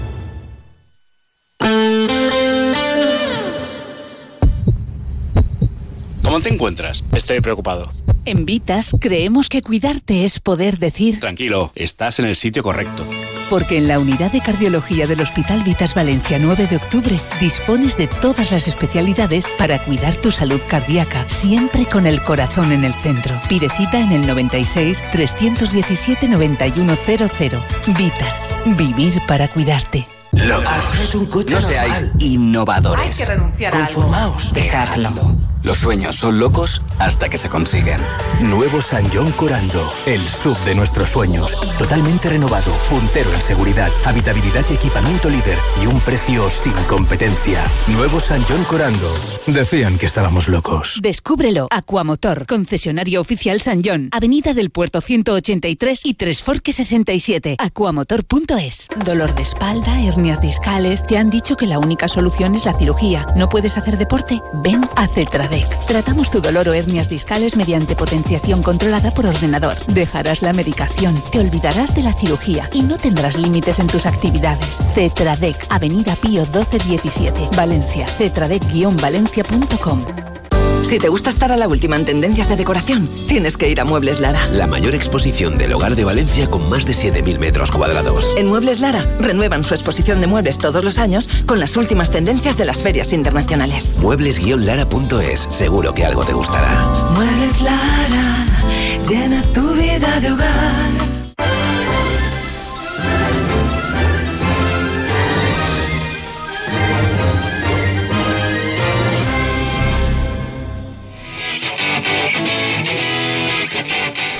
¿Cómo te encuentras? Estoy preocupado. En Vitas creemos que cuidarte es poder decir... Tranquilo, estás en el sitio correcto. Porque en la unidad de cardiología del Hospital Vitas Valencia 9 de octubre dispones de todas las especialidades para cuidar tu salud cardíaca, siempre con el corazón en el centro. Pide cita en el 96 317 9100. Vitas, vivir para cuidarte. Locos. No seáis innovadores. Hay que renunciar a algo. Conformaos. Dejadlo. Los sueños son locos hasta que se consiguen. Nuevo San John Corando, el sub de nuestros sueños. Totalmente renovado, puntero en seguridad, habitabilidad y equipamiento líder y un precio sin competencia. Nuevo San John Corando. Decían que estábamos locos. Descúbrelo. Aquamotor, concesionario oficial San John, Avenida del Puerto 183 y Tres Forques 67. Aquamotor.es. Dolor de espalda, hernias discales. Te han dicho que la única solución es la cirugía. ¿No puedes hacer deporte? Ven a Tratamos tu dolor o hernias discales mediante potenciación controlada por ordenador. Dejarás la medicación, te olvidarás de la cirugía y no tendrás límites en tus actividades. Cetradec, Avenida Pío 1217, Valencia. Cetradec-valencia.com. Si te gusta estar a la última en tendencias de decoración, tienes que ir a Muebles Lara. La mayor exposición del hogar de Valencia con más de 7.000 metros cuadrados. En Muebles Lara renuevan su exposición de muebles todos los años con las últimas tendencias de las ferias internacionales. Muebles-lara.es, seguro que algo te gustará. Muebles Lara, llena tu vida de hogar.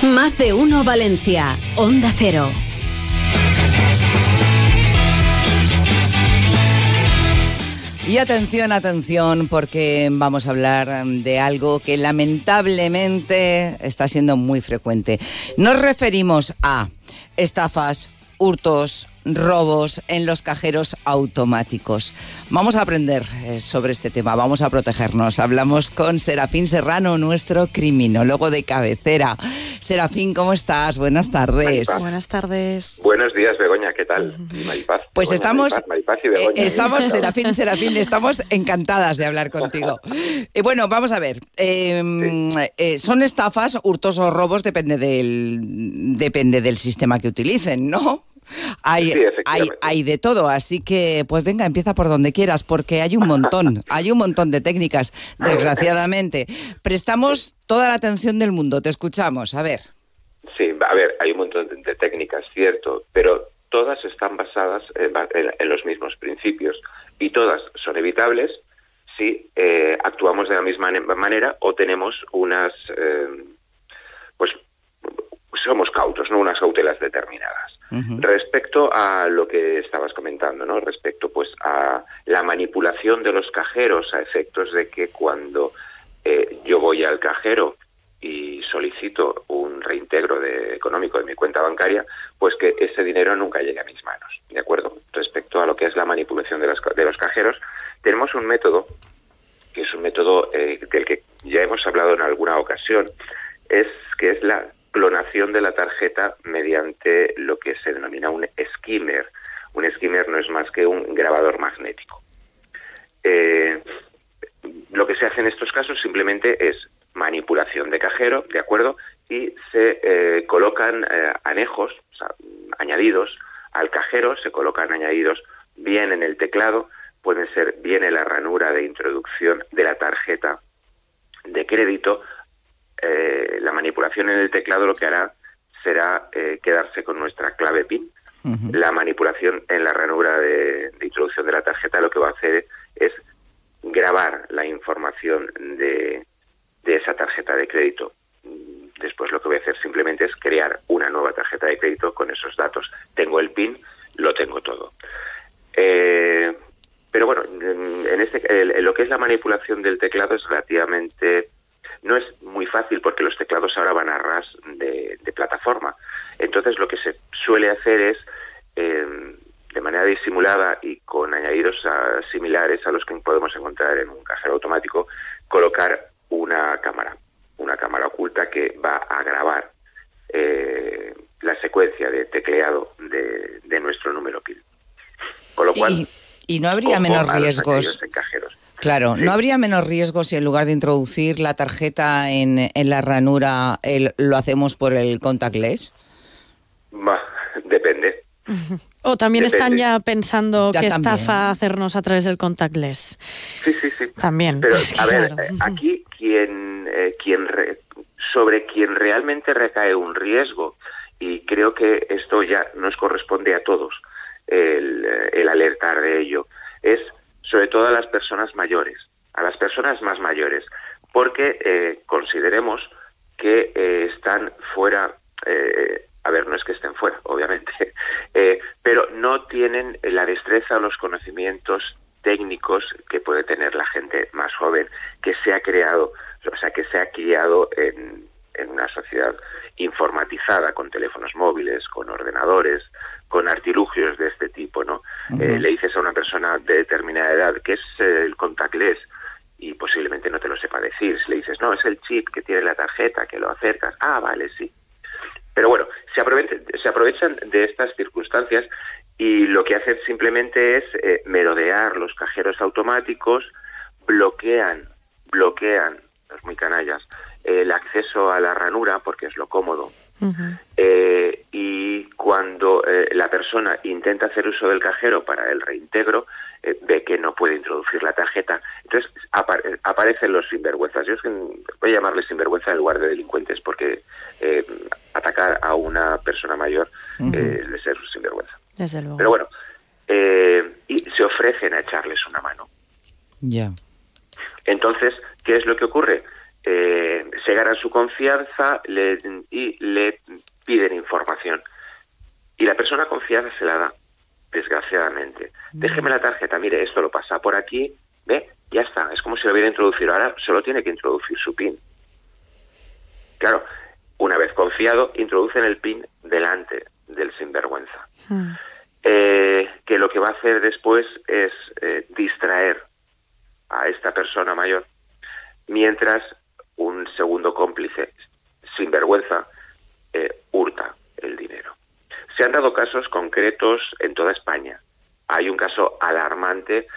Más de uno Valencia. Onda Cero. Y atención, atención, porque vamos a hablar de algo que lamentablemente está siendo muy frecuente. Nos referimos a estafas, hurtos, robos en los cajeros automáticos. Vamos a aprender eh, sobre este tema, vamos a protegernos. Hablamos con Serafín Serrano, nuestro criminólogo de cabecera. Serafín, ¿cómo estás? Buenas tardes. Buenas tardes. Buenos días, Begoña, ¿qué tal? Y Maripaz. Pues Begoña, estamos, Maripaz, Maripaz y Begoña. eh, estamos, Serafín, Serafín, estamos encantadas de hablar contigo. Eh, bueno, vamos a ver. eh, eh, son estafas, hurtos o robos, depende del, depende del sistema que utilicen, ¿no? Hay, Sí, hay, hay de todo, así que pues venga, empieza por donde quieras, porque hay un montón, hay un montón de técnicas, desgraciadamente. Prestamos toda la atención del mundo, te escuchamos, a ver. Sí, a ver, hay un montón de, técnicas, cierto, pero todas están basadas en, ba- en- en los mismos principios y todas son evitables si eh, actuamos de la misma ne- manera o tenemos unas, eh, pues somos cautos, no unas cautelas determinadas. Respecto a lo que estabas comentando, ¿no? Respecto pues a la manipulación de los cajeros a efectos de que cuando eh, yo voy al cajero y solicito un reintegro de, económico de mi cuenta bancaria, pues que ese dinero nunca llegue a mis manos, ¿de acuerdo? Respecto a lo que es la manipulación de, las, de los cajeros, tenemos un método que es un método eh, del que ya hemos hablado en alguna ocasión, es que es la clonación de la tarjeta mediante lo que se denomina un skimmer. Un skimmer no es más que un grabador magnético. Eh, lo que se hace en estos casos simplemente es manipulación de cajero, ¿de acuerdo? Y se eh, colocan eh, anejos, o sea, añadidos al cajero, se colocan añadidos bien en el teclado, pueden ser bien en la ranura de introducción de la tarjeta de crédito eh, la manipulación en el teclado lo que hará será eh, quedarse con nuestra clave PIN. La manipulación en la ranura de, introducción de la tarjeta lo que va a hacer es grabar la información de, de esa tarjeta de crédito. Después lo que voy a hacer simplemente es crear una nueva tarjeta de crédito con esos datos. Tengo el PIN, lo tengo todo. Eh, pero bueno, en, este, en lo que es la manipulación del teclado es relativamente no es muy fácil porque los teclados ahora van a ras de, plataforma. Entonces lo que se suele hacer es, eh, de manera disimulada y con añadidos similares a los que podemos encontrar en un cajero automático, colocar una cámara, una cámara oculta que va a grabar eh, la secuencia de tecleado de, nuestro número PIN. Con lo cual, y, no habría menos riesgos. Claro, ¿no habría menos riesgo si en lugar de introducir la tarjeta en, en la ranura lo hacemos por el contactless? depende. O también están ya pensando qué estafa hacernos a través del contactless. Sí, sí, sí. También. Pero, a ver, eh, aquí quien, eh, quien sobre quien realmente recae un riesgo, y creo que esto ya nos corresponde a todos el, eh, el alertar de ello, es sobre todo a las personas mayores, a las personas más mayores, porque eh, consideremos que eh, están fuera, eh, a ver, no es que estén fuera, obviamente, pero no tienen la destreza o los conocimientos técnicos que puede tener la gente más joven, que se ha creado, o sea, que se ha criado en una sociedad informatizada con teléfonos móviles, con ordenadores, con artilugios de este tipo, ¿no? Eh, le dices a una persona de determinada edad que es el contactless y posiblemente no te lo sepa decir. Si le dices, no, es el chip que tiene la tarjeta, que lo acercas, ah, vale, sí. Pero bueno, se aprovechan, se aprovechan de estas circunstancias y lo que hacen simplemente es eh, merodear los cajeros automáticos, bloquean, bloquean, los muy canallas, el acceso a la ranura porque es lo cómodo, eh, y cuando eh, la persona intenta hacer uso del cajero para el reintegro, eh, ve que no puede introducir la tarjeta. Entonces aparecen los sinvergüenzas. Yo es que voy a llamarles sinvergüenza en lugar de delincuentes, porque atacar a una persona mayor es de ser sinvergüenza. Desde luego. Pero bueno, y se ofrecen a echarles una mano. Ya. Entonces, ¿qué es lo que ocurre? Ganan su confianza y le piden información. Y la persona confiada se la da, desgraciadamente. Déjeme la tarjeta, mire, esto lo pasa por aquí, ve, ya está, es como si lo hubiera introducido. Ahora solo tiene que introducir su PIN. Claro, una vez confiado, introducen el PIN delante del sinvergüenza. Hmm. Eh, que lo que va a hacer después es eh, distraer a esta persona mayor mientras un segundo cómplice sin vergüenza eh, hurta el dinero. Se han dado casos concretos en toda España. Hay un caso alarmante,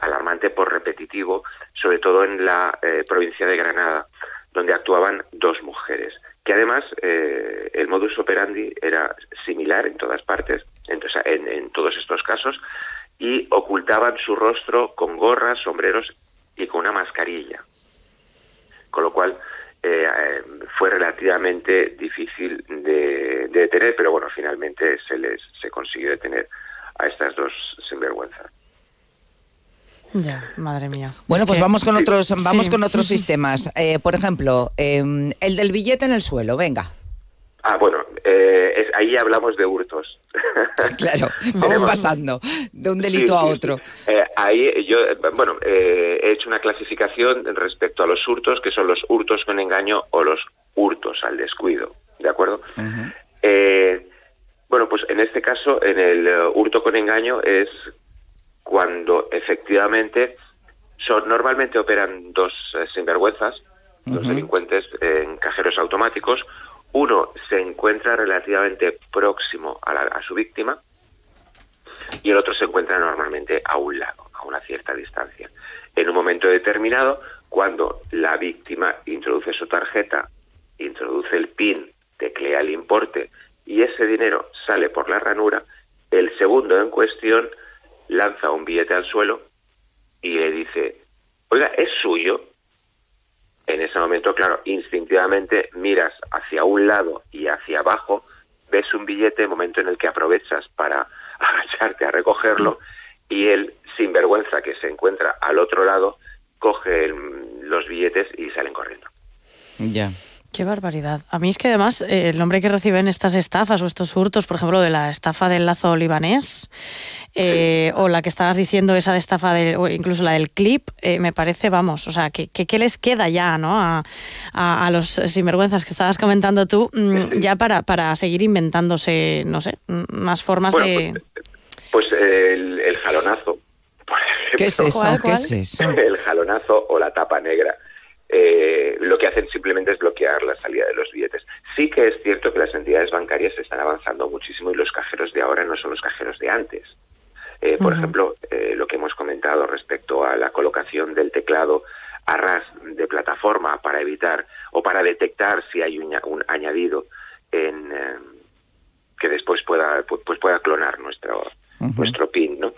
alarmante por repetitivo, sobre todo en la eh, provincia de Granada, donde actuaban dos mujeres, que además eh, el modus operandi era similar en todas partes, entonces, en todos estos casos, y ocultaban su rostro con gorras, sombreros y con una mascarilla con lo cual eh, eh, fue relativamente difícil de, detener, pero bueno, finalmente se les se consiguió detener a estas dos sinvergüenzas. Ya, madre mía. Bueno, pues vamos con otros, vamos con otros sistemas. Eh, por ejemplo, em, el del billete en el suelo, venga. Ah, bueno, eh, es, ahí hablamos de hurtos. Claro, vamos pasando de un delito Sí, a otro. sí. Eh, ahí yo, bueno, eh, he hecho una clasificación respecto a los hurtos, que son los hurtos con engaño o los hurtos al descuido, ¿de acuerdo? Eh, bueno, pues en este caso, en el eh, hurto con engaño es cuando efectivamente son normalmente operan dos sinvergüenzas, dos delincuentes en cajeros automáticos. Uno se encuentra relativamente próximo a, la- a su víctima y el otro se encuentra normalmente a un lado, a una cierta distancia. En un momento determinado, cuando la víctima introduce su tarjeta, introduce el PIN, teclea el importe y ese dinero sale por la ranura, el segundo en cuestión lanza un billete al suelo y le dice, oiga, ¿es suyo? En ese momento, claro, instintivamente miras hacia un lado y hacia abajo, ves un billete, momento en el que aprovechas para agacharte a recogerlo y el sinvergüenza que se encuentra al otro lado coge los billetes y salen corriendo. Ya. Qué barbaridad. A mí es que además eh, el nombre que reciben estas estafas o estos hurtos, por ejemplo, de la estafa del lazo libanés, eh, o la que estabas diciendo, esa de estafa, de, o incluso la del clip, eh, me parece, vamos, o sea, que, que- ¿qué les queda ya ¿no? a, a- a los sinvergüenzas que estabas comentando tú, mm, ya para, para seguir inventándose, no sé, mm, más formas Bueno, de... Pues el, el jalonazo. ¿Qué es eso? ¿Cuál, ¿Qué es eso? El jalonazo o la tapa negra. Eh, lo que hacen simplemente es bloquear la salida de los billetes. Sí que es cierto que las entidades bancarias están avanzando muchísimo y los cajeros de ahora no son los cajeros de antes. Eh, por ejemplo, eh, lo que hemos comentado respecto a la colocación del teclado a ras de plataforma para evitar o para detectar si hay un, un añadido en, eh, que después pueda pu- pues pueda clonar nuestro nuestro PIN, ¿no?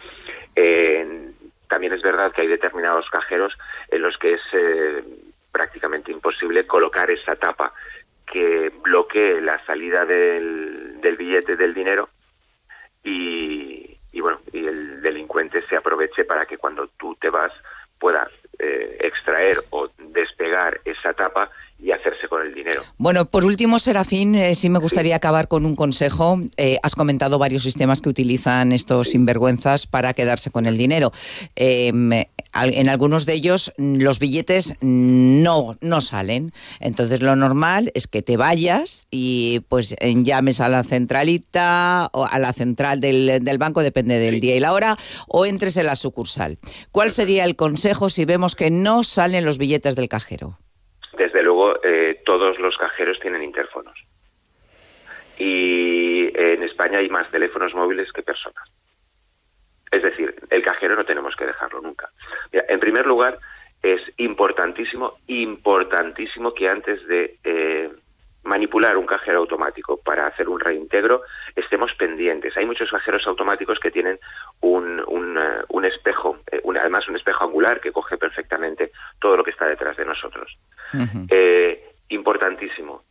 También es verdad que hay determinados cajeros en los que es eh, prácticamente imposible colocar esa tapa que bloquee la salida del, del billete del dinero y, y bueno y el delincuente se aproveche para que cuando tú te vas pueda eh, extraer o despegar esa tapa y hacerse con el dinero. Bueno, por último, Serafín, eh, sí me gustaría acabar con un consejo. Eh, has comentado varios sistemas que utilizan estos sinvergüenzas para quedarse con el dinero. Eh, al- en algunos de ellos mm, los billetes no, no salen. Entonces lo normal es que te vayas y pues llames a la centralita o a la central del, del banco, depende del día y la hora, o entres en la sucursal. ¿Cuál sería el consejo si vemos que no salen los billetes del cajero? Eh, todos los cajeros tienen interfonos. Y en España hay más teléfonos móviles que personas. Es decir, el cajero no tenemos que dejarlo nunca. En primer lugar, es importantísimo, importantísimo que antes de eh, manipular un cajero automático para hacer un reintegro, estemos pendientes. Hay muchos cajeros automáticos que tienen un, un, eh, un espejo, eh, un- además un espejo angular que coge perfectamente todo lo que está detrás de nosotros. Eh, importantísimo.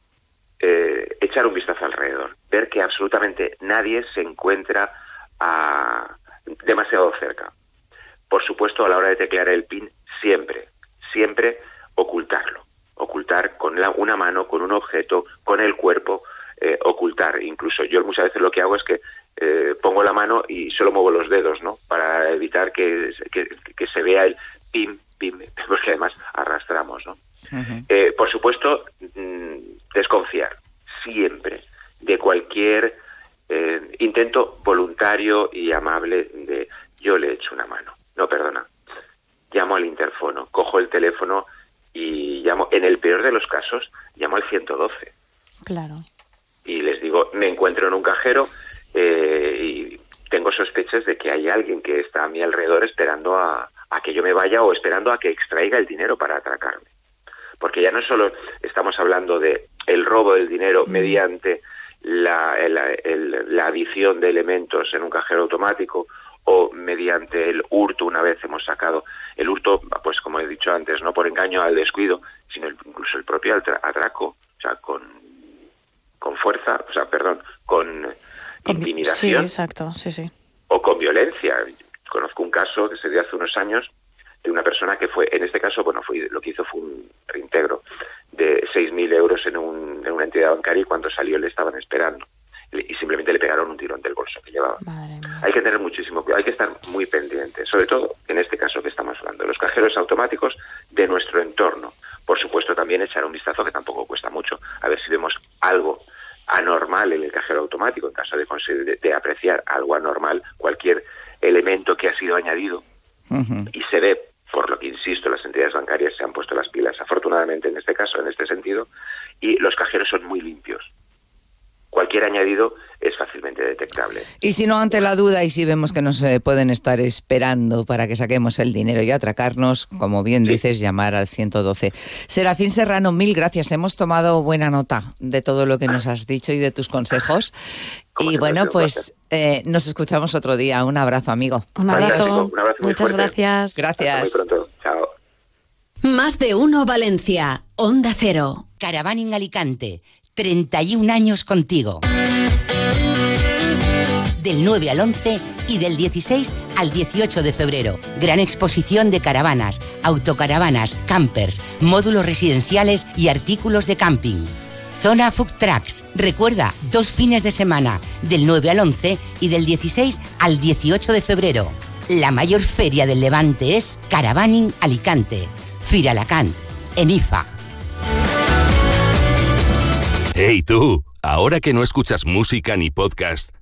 eh, echar un vistazo alrededor, ver que absolutamente nadie se encuentra a- demasiado cerca. Por supuesto, a la hora de teclear el PIN, siempre, siempre ocultarlo. Ocultar con la- una mano, con un objeto, con el cuerpo, eh, ocultar. Incluso yo muchas veces lo que hago es que eh, pongo la mano y solo muevo los dedos, ¿no? Para evitar que, que- que se vea el PIN, PIN, porque además arrastramos, ¿no? Eh, por supuesto, mm, desconfiar siempre de cualquier intento voluntario y amable de yo le echo una mano. No, perdona. Llamo al interfono, cojo el teléfono y llamo, en el peor de los casos, llamo al 112 Claro. y les digo, me encuentro en un cajero eh, y tengo sospechas de que hay alguien que está a mi alrededor esperando a, a que yo me vaya o esperando a que extraiga el dinero para atracarme. Porque ya no solo estamos hablando de el robo del dinero mediante la, el- el- la adición de elementos en un cajero automático o mediante el hurto una vez hemos sacado el hurto pues como he dicho antes no por engaño al descuido sino el- incluso el propio atra- atraco o sea con con fuerza o sea perdón con Sí, intimidación exacto, sí, sí. o con violencia. Conozco un caso que se dio hace unos años de una persona que fue, en este caso, bueno, fue, lo que hizo fue un reintegro. De, 6.000 euros en, un, en una entidad bancaria y cuando salió le estaban esperando y simplemente le pegaron un tirón del bolso que llevaba. Hay que tener muchísimo cuidado, hay que estar muy pendiente, sobre todo en este caso que estamos hablando, los cajeros automáticos de nuestro entorno. Por supuesto, también echar un vistazo que tampoco cuesta mucho, a ver si vemos algo anormal en el cajero automático, en caso de, conseguir, de apreciar algo anormal, cualquier elemento que ha sido añadido y se ve por lo que insisto, las entidades bancarias se han puesto las pilas, afortunadamente en este caso, en este sentido, y los cajeros son muy limpios cualquier añadido es fácilmente detectable. Y si no, ante la duda y si vemos que nos eh, pueden estar esperando para que saquemos el dinero y atracarnos, como bien dices, llamar al 112. Serafín Serrano, mil gracias. Hemos tomado buena nota de todo lo que nos has dicho y de tus consejos. Y bueno, pues eh, nos escuchamos otro día. Un abrazo, amigo. Un abrazo. Muchas gracias. Gracias. muy pronto. Chao. Más de uno Valencia. Onda Cero. Caravaning Alicante 31 años contigo. Del 9 al 11 y del 16 al 18 de febrero. Gran exposición de caravanas, autocaravanas, campers, módulos residenciales y artículos de camping. Zona Food Trucks. Recuerda, dos fines de semana, del 9 al 11 y del 16 al 18 de febrero. La mayor feria del Levante es Caravaning Alicante. Firalacant, en IFA. Hey tú, ahora que no escuchas música ni podcast,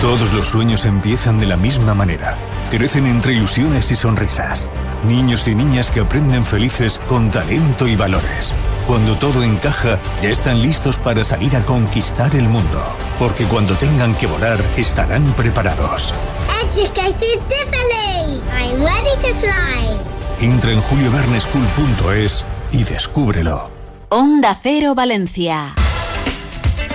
Todos los sueños empiezan de la misma manera. Crecen entre ilusiones y sonrisas. Niños y niñas que aprenden felices con talento y valores. Cuando todo encaja, ya están listos para salir a conquistar el mundo. Porque cuando tengan que volar, estarán preparados. I'm ready to fly. Entra en julioverneschool.es y descúbrelo. Onda Cero Valencia.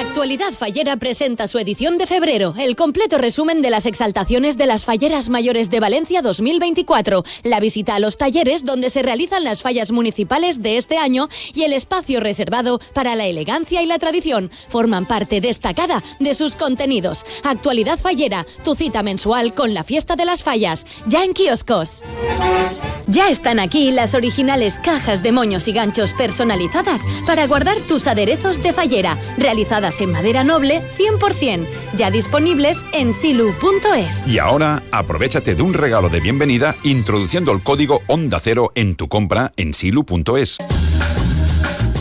Actualidad Fallera presenta su edición de febrero, el completo resumen de las exaltaciones de las Falleras Mayores de Valencia 2024, la visita a los talleres donde se realizan las fallas municipales de este año y el espacio reservado para la elegancia y la tradición forman parte destacada de sus contenidos. Actualidad Fallera, tu cita mensual con la fiesta de las fallas, ya en kioscos. Ya están aquí las originales cajas de moños y ganchos personalizadas para guardar tus aderezos de fallera, realizadas en madera noble 100%, ya disponibles en silu.es. Y ahora, aprovechate de un regalo de bienvenida introduciendo el código Onda Cero en tu compra en silu.es.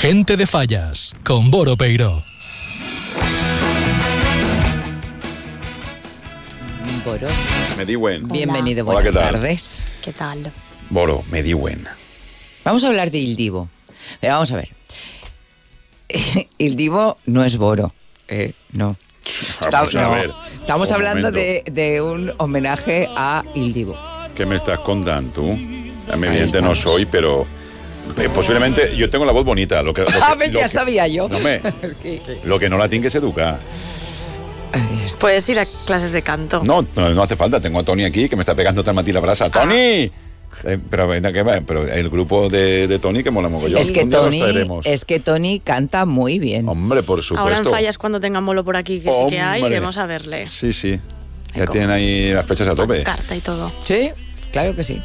Gente de Fallas, con Boro Peiro. Boro. Me di buen. Bienvenido, Hola, buenas ¿qué tal? tardes. ¿Qué tal? Boro, me di buen. Vamos a hablar de Ildivo. Pero vamos a ver. Ildivo no es Boro. Eh, no. Vamos a no. ver. Estamos Un hablando de, de un homenaje a Ildivo. ¿Qué me estás contando tú? Evidente no soy, pero eh, posiblemente yo tengo la voz bonita. Lo que, lo que- A ver, lo ya que- sabía yo. No me- Lo que no la tiene que se educa. Puedes ir a clases de canto. No, no, no hace falta. Tengo a Tony aquí que me está pegando tal matí la brasa. ¡Tony! Eh, pero, venga, ¿qué va? pero el grupo de, de Tony que mola mogollón. Es que, Tony, es que Tony canta muy bien. Hombre, por supuesto. Ahora en fallas cuando tengan bolo por aquí, que sí que hay, Hombre. iremos a verle. Sí, sí. Ya tienen ahí las fechas a tope. Carta y todo. Sí, claro que sí.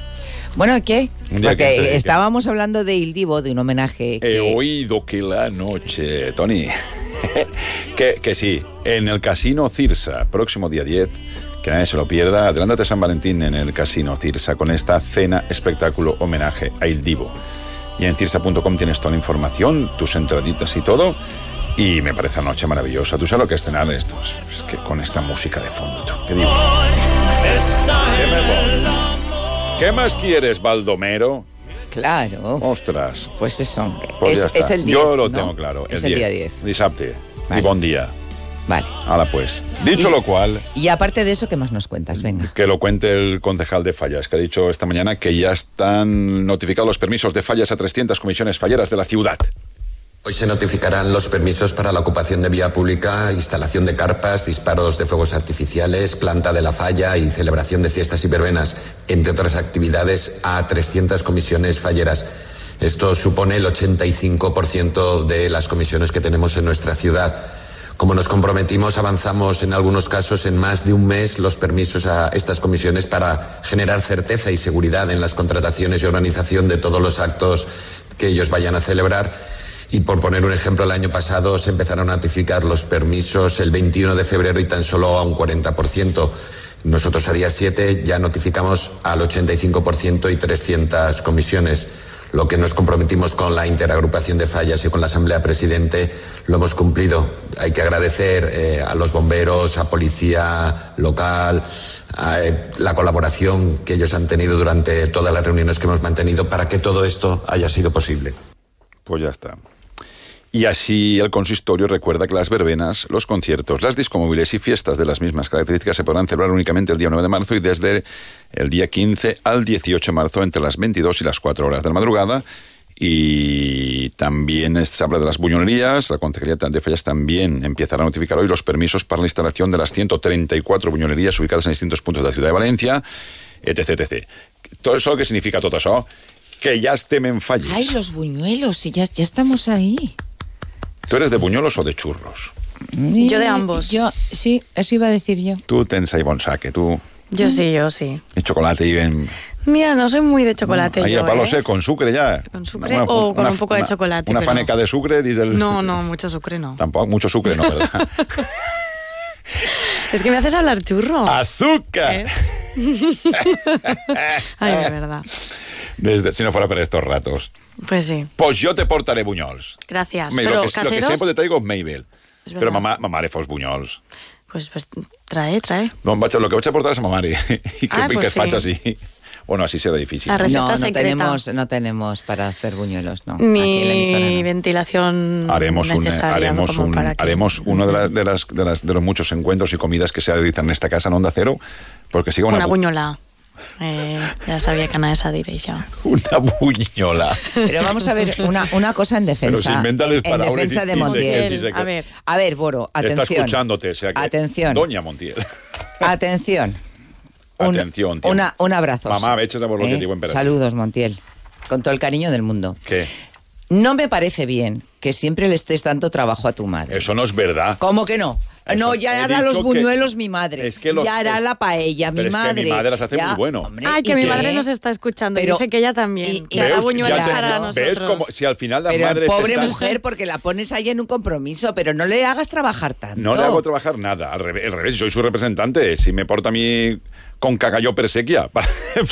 Bueno, ¿qué? Que Porque estábamos hablando de Il Divo, de un homenaje He que... oído que la noche, Tony. que, que sí, en el Casino Cirsa, próximo día 10, que nadie se lo pierda, adelántate San Valentín en el Casino Cirsa con esta cena espectáculo homenaje a Il Divo. Y en cirsa.com tienes toda la información, tus entraditas y todo. Y me parece una noche maravillosa. ¿Tú sabes lo que es cenar esto? Es que con esta música de fondo, tú. ¿Qué digo? ¿Qué más quieres, Baldomero? Claro. Ostras. Pues eso. Pues es, es el 10, Yo lo ¿no? tengo claro. Es el día 10. Dissabte. Vale. Y buen día. Vale. Ahora pues. Dicho Y- lo cual, Y aparte de eso, ¿qué más nos cuentas? Venga. que lo cuente el concejal de fallas, que ha dicho esta mañana que ya están notificados los permisos de fallas a 300 comisiones falleras de la ciudad. Hoy se notificarán los permisos para la ocupación de vía pública, instalación de carpas, disparos de fuegos artificiales, planta de la falla y celebración de fiestas y verbenas, entre otras actividades, a 300 comisiones falleras. Esto supone el 85% de las comisiones que tenemos en nuestra ciudad. Como nos comprometimos, avanzamos en algunos casos en más de un mes los permisos a estas comisiones para generar certeza y seguridad en las contrataciones y organización de todos los actos que ellos vayan a celebrar. Y por poner un ejemplo, el año pasado se empezaron a notificar los permisos el 21 de febrero y tan solo a un 40%. Nosotros a día 7 ya notificamos al 85% y 300 comisiones. Lo que nos comprometimos con la interagrupación de fallas y con la Asamblea Presidente lo hemos cumplido. Hay que agradecer eh, a los bomberos, a policía local, a eh, la colaboración que ellos han tenido durante todas las reuniones que hemos mantenido para que todo esto haya sido posible. Pues ya está. Y así el consistorio recuerda que las verbenas, los conciertos, las discomóviles y fiestas de las mismas características se podrán celebrar únicamente el día 9 de marzo y desde el día 15 al 18 de marzo entre las 22 y las 4 horas de la madrugada. Y también se habla de las buñolerías. La Concejalía de Fallas también empezará a notificar hoy los permisos para la instalación de las 134 buñolerías ubicadas en distintos puntos de la ciudad de Valencia, etc. etc. Todo eso, ¿qué significa todo eso? Que ya estem en falles. Ay, los buñuelos, si ya, ya estamos ahí. ¿Tú eres de buñuelos o de churros? Yo de ambos. Yo, sí, eso iba a decir yo. Tú tens ahí bon saque, tú. Yo sí, yo sí. Y chocolate y en... Mira, no soy muy de chocolate. ahí yo, a palo ¿eh? seco, con sucre ya. ¿Con sucre o con un poco de chocolate, Una pero- faneca de sucre, dice el... No, no, mucho sucre no. Tampoco, mucho sucre no, ¿verdad? Es que me haces hablar churro. ¡Azúcar! ¿Eh? Ay, de verdad. Desde, si no fuera por estos ratos. Pues sí, Pues yo te portaré bunyols. gracias. Me- Pero lo, que, lo que caseros, siempre te traigo es Mabel. Es mamà, mamà ara fos bunyols. pues, pues trae, trae. No, em vaig, lo que vaig a portar és a ma mare. I que, Ah, pues que es sí. així. Bueno, así será difícil. La receta no, no secreta. tenemos, no tenemos para hacer buñuelos, no. Aquí en la emisora Ni no. ventilación haremos un, necesaria haremos un, haremos uno de, las- de, las, de, las- de los muchos encuentros y comidas que se realizan en esta casa en Onda Cero, porque sigue una, Una bu- buñola. Eh, ya sabía que anava a dir això. una buñola. Pero vamos a ver una, una cosa en defensa. Pero si inventa en, defensa de se- Montiel. dice que- A ver, A ver, Boro, Está atención. escuchándote, o sea que- Atención. Doña Montiel. Atención. Un, Atención, tío. una, un abrazo. Mamá, me echas a por lo que ¿Eh? digo en. Saludos, Montiel. Con todo el cariño del mundo. ¿Qué? No me parece bien que siempre le estés dando trabajo a tu madre. Eso no es verdad. ¿Cómo que no? Eso, no, ya he hará los que- buñuelos mi madre. Es que los- ya hará la paella mi pero es que madre. mi madre las hace Ya, muy bueno. hombre, Ay, que ¿y mi qué? madre nos está escuchando y dice que ella también. y- que hará buñuelos para ¿Ves nosotros. como si al final las Pero madres pobre están- mujer, porque la pones ahí en un compromiso, pero no le hagas trabajar tanto. No le hago trabajar nada, al revés, al revés, soy su representante. Si me porta a mí con cagalló persequia, para,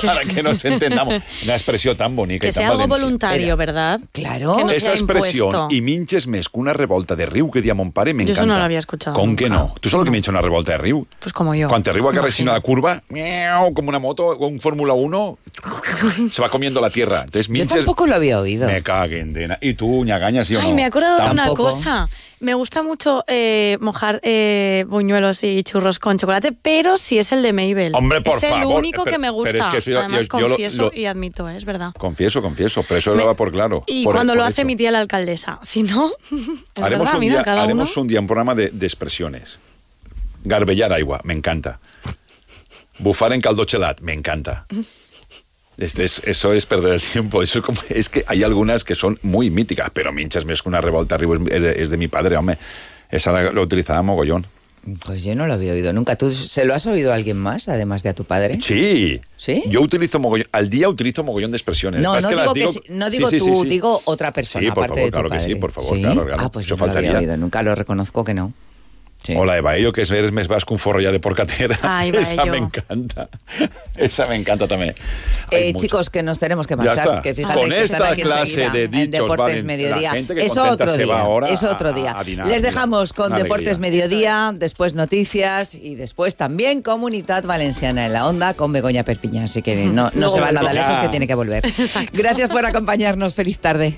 para que nos entendamos. Una expresión tan bonita Que y tan sea algo voluntario, ¿verdad? Claro. Que no Esa sea expresión, impuesto. y minches més que una revolta de riu que dia mon pare, me Yo eso encanta. no lo había escuchado ¿Con que nunca. no? ¿Tú sabes lo que mincha una revolta de riu? Pues como yo. Cuando arriba que resina la curva, miau, como una moto, un Fórmula 1, se va comiendo la tierra. Entonces, Yo minches, tampoco lo había oído. me caguen, dena. Y tú, ñagañas, ¿sí o no? Ay, me he acordado de una cosa. Me gusta mucho eh, mojar eh, buñuelos y churros con chocolate, pero si es el de Mabel. Hombre, por es el favor, único pero- que me gusta. pero es que eso yo- Además, yo- yo lo- confieso lo- y admito, ¿eh? es verdad. Confieso, confieso, pero eso lo daba por claro. Y por- cuando por lo hace mi tía la alcaldesa. Si no, es haremos verdad, un mira, día, haremos uno. un día un programa de, de expresiones. Garbellar agua, me encanta. Bufar en caldo chelat, me encanta. Es- es- eso es perder el tiempo. Eso es, como- es que hay algunas que son muy míticas, pero Minchas es una revolta arriba es de, es de mi padre, hombre. Esa la, la utilizaba mogollón. Pues yo no lo había oído nunca. ¿Tú se lo has oído a alguien más, además de a tu padre? Sí. ¿Sí? Yo utilizo mogollón, al día utilizo mogollón de expresiones. No, no que digo, que no digo sí, tú, sí, sí. digo otra persona, aparte favor, de tu claro que padre. sí, por favor, ¿Sí? claro, claro. Ah, pues yo no lo había oído nunca, lo reconozco que no. Hola Eva, yo que eres mes vasco un forro ya de porcatera. Ay, Esa me encanta. Esa me encanta también. Eh, chicos, que nos tenemos que marchar. Que fíjate Con que están esta aquí clase de en dichos, Deportes valen, Mediodía. la que Es otro día. ahora es otro día. a dinar, Les dejamos con Deportes alegría. Mediodía, después noticias y después también Comunidad Valenciana en la Onda con Begoña Perpiñán. Así que no, se va nada lejos, que tiene que volver. Gracias por acompañarnos. Feliz tarde.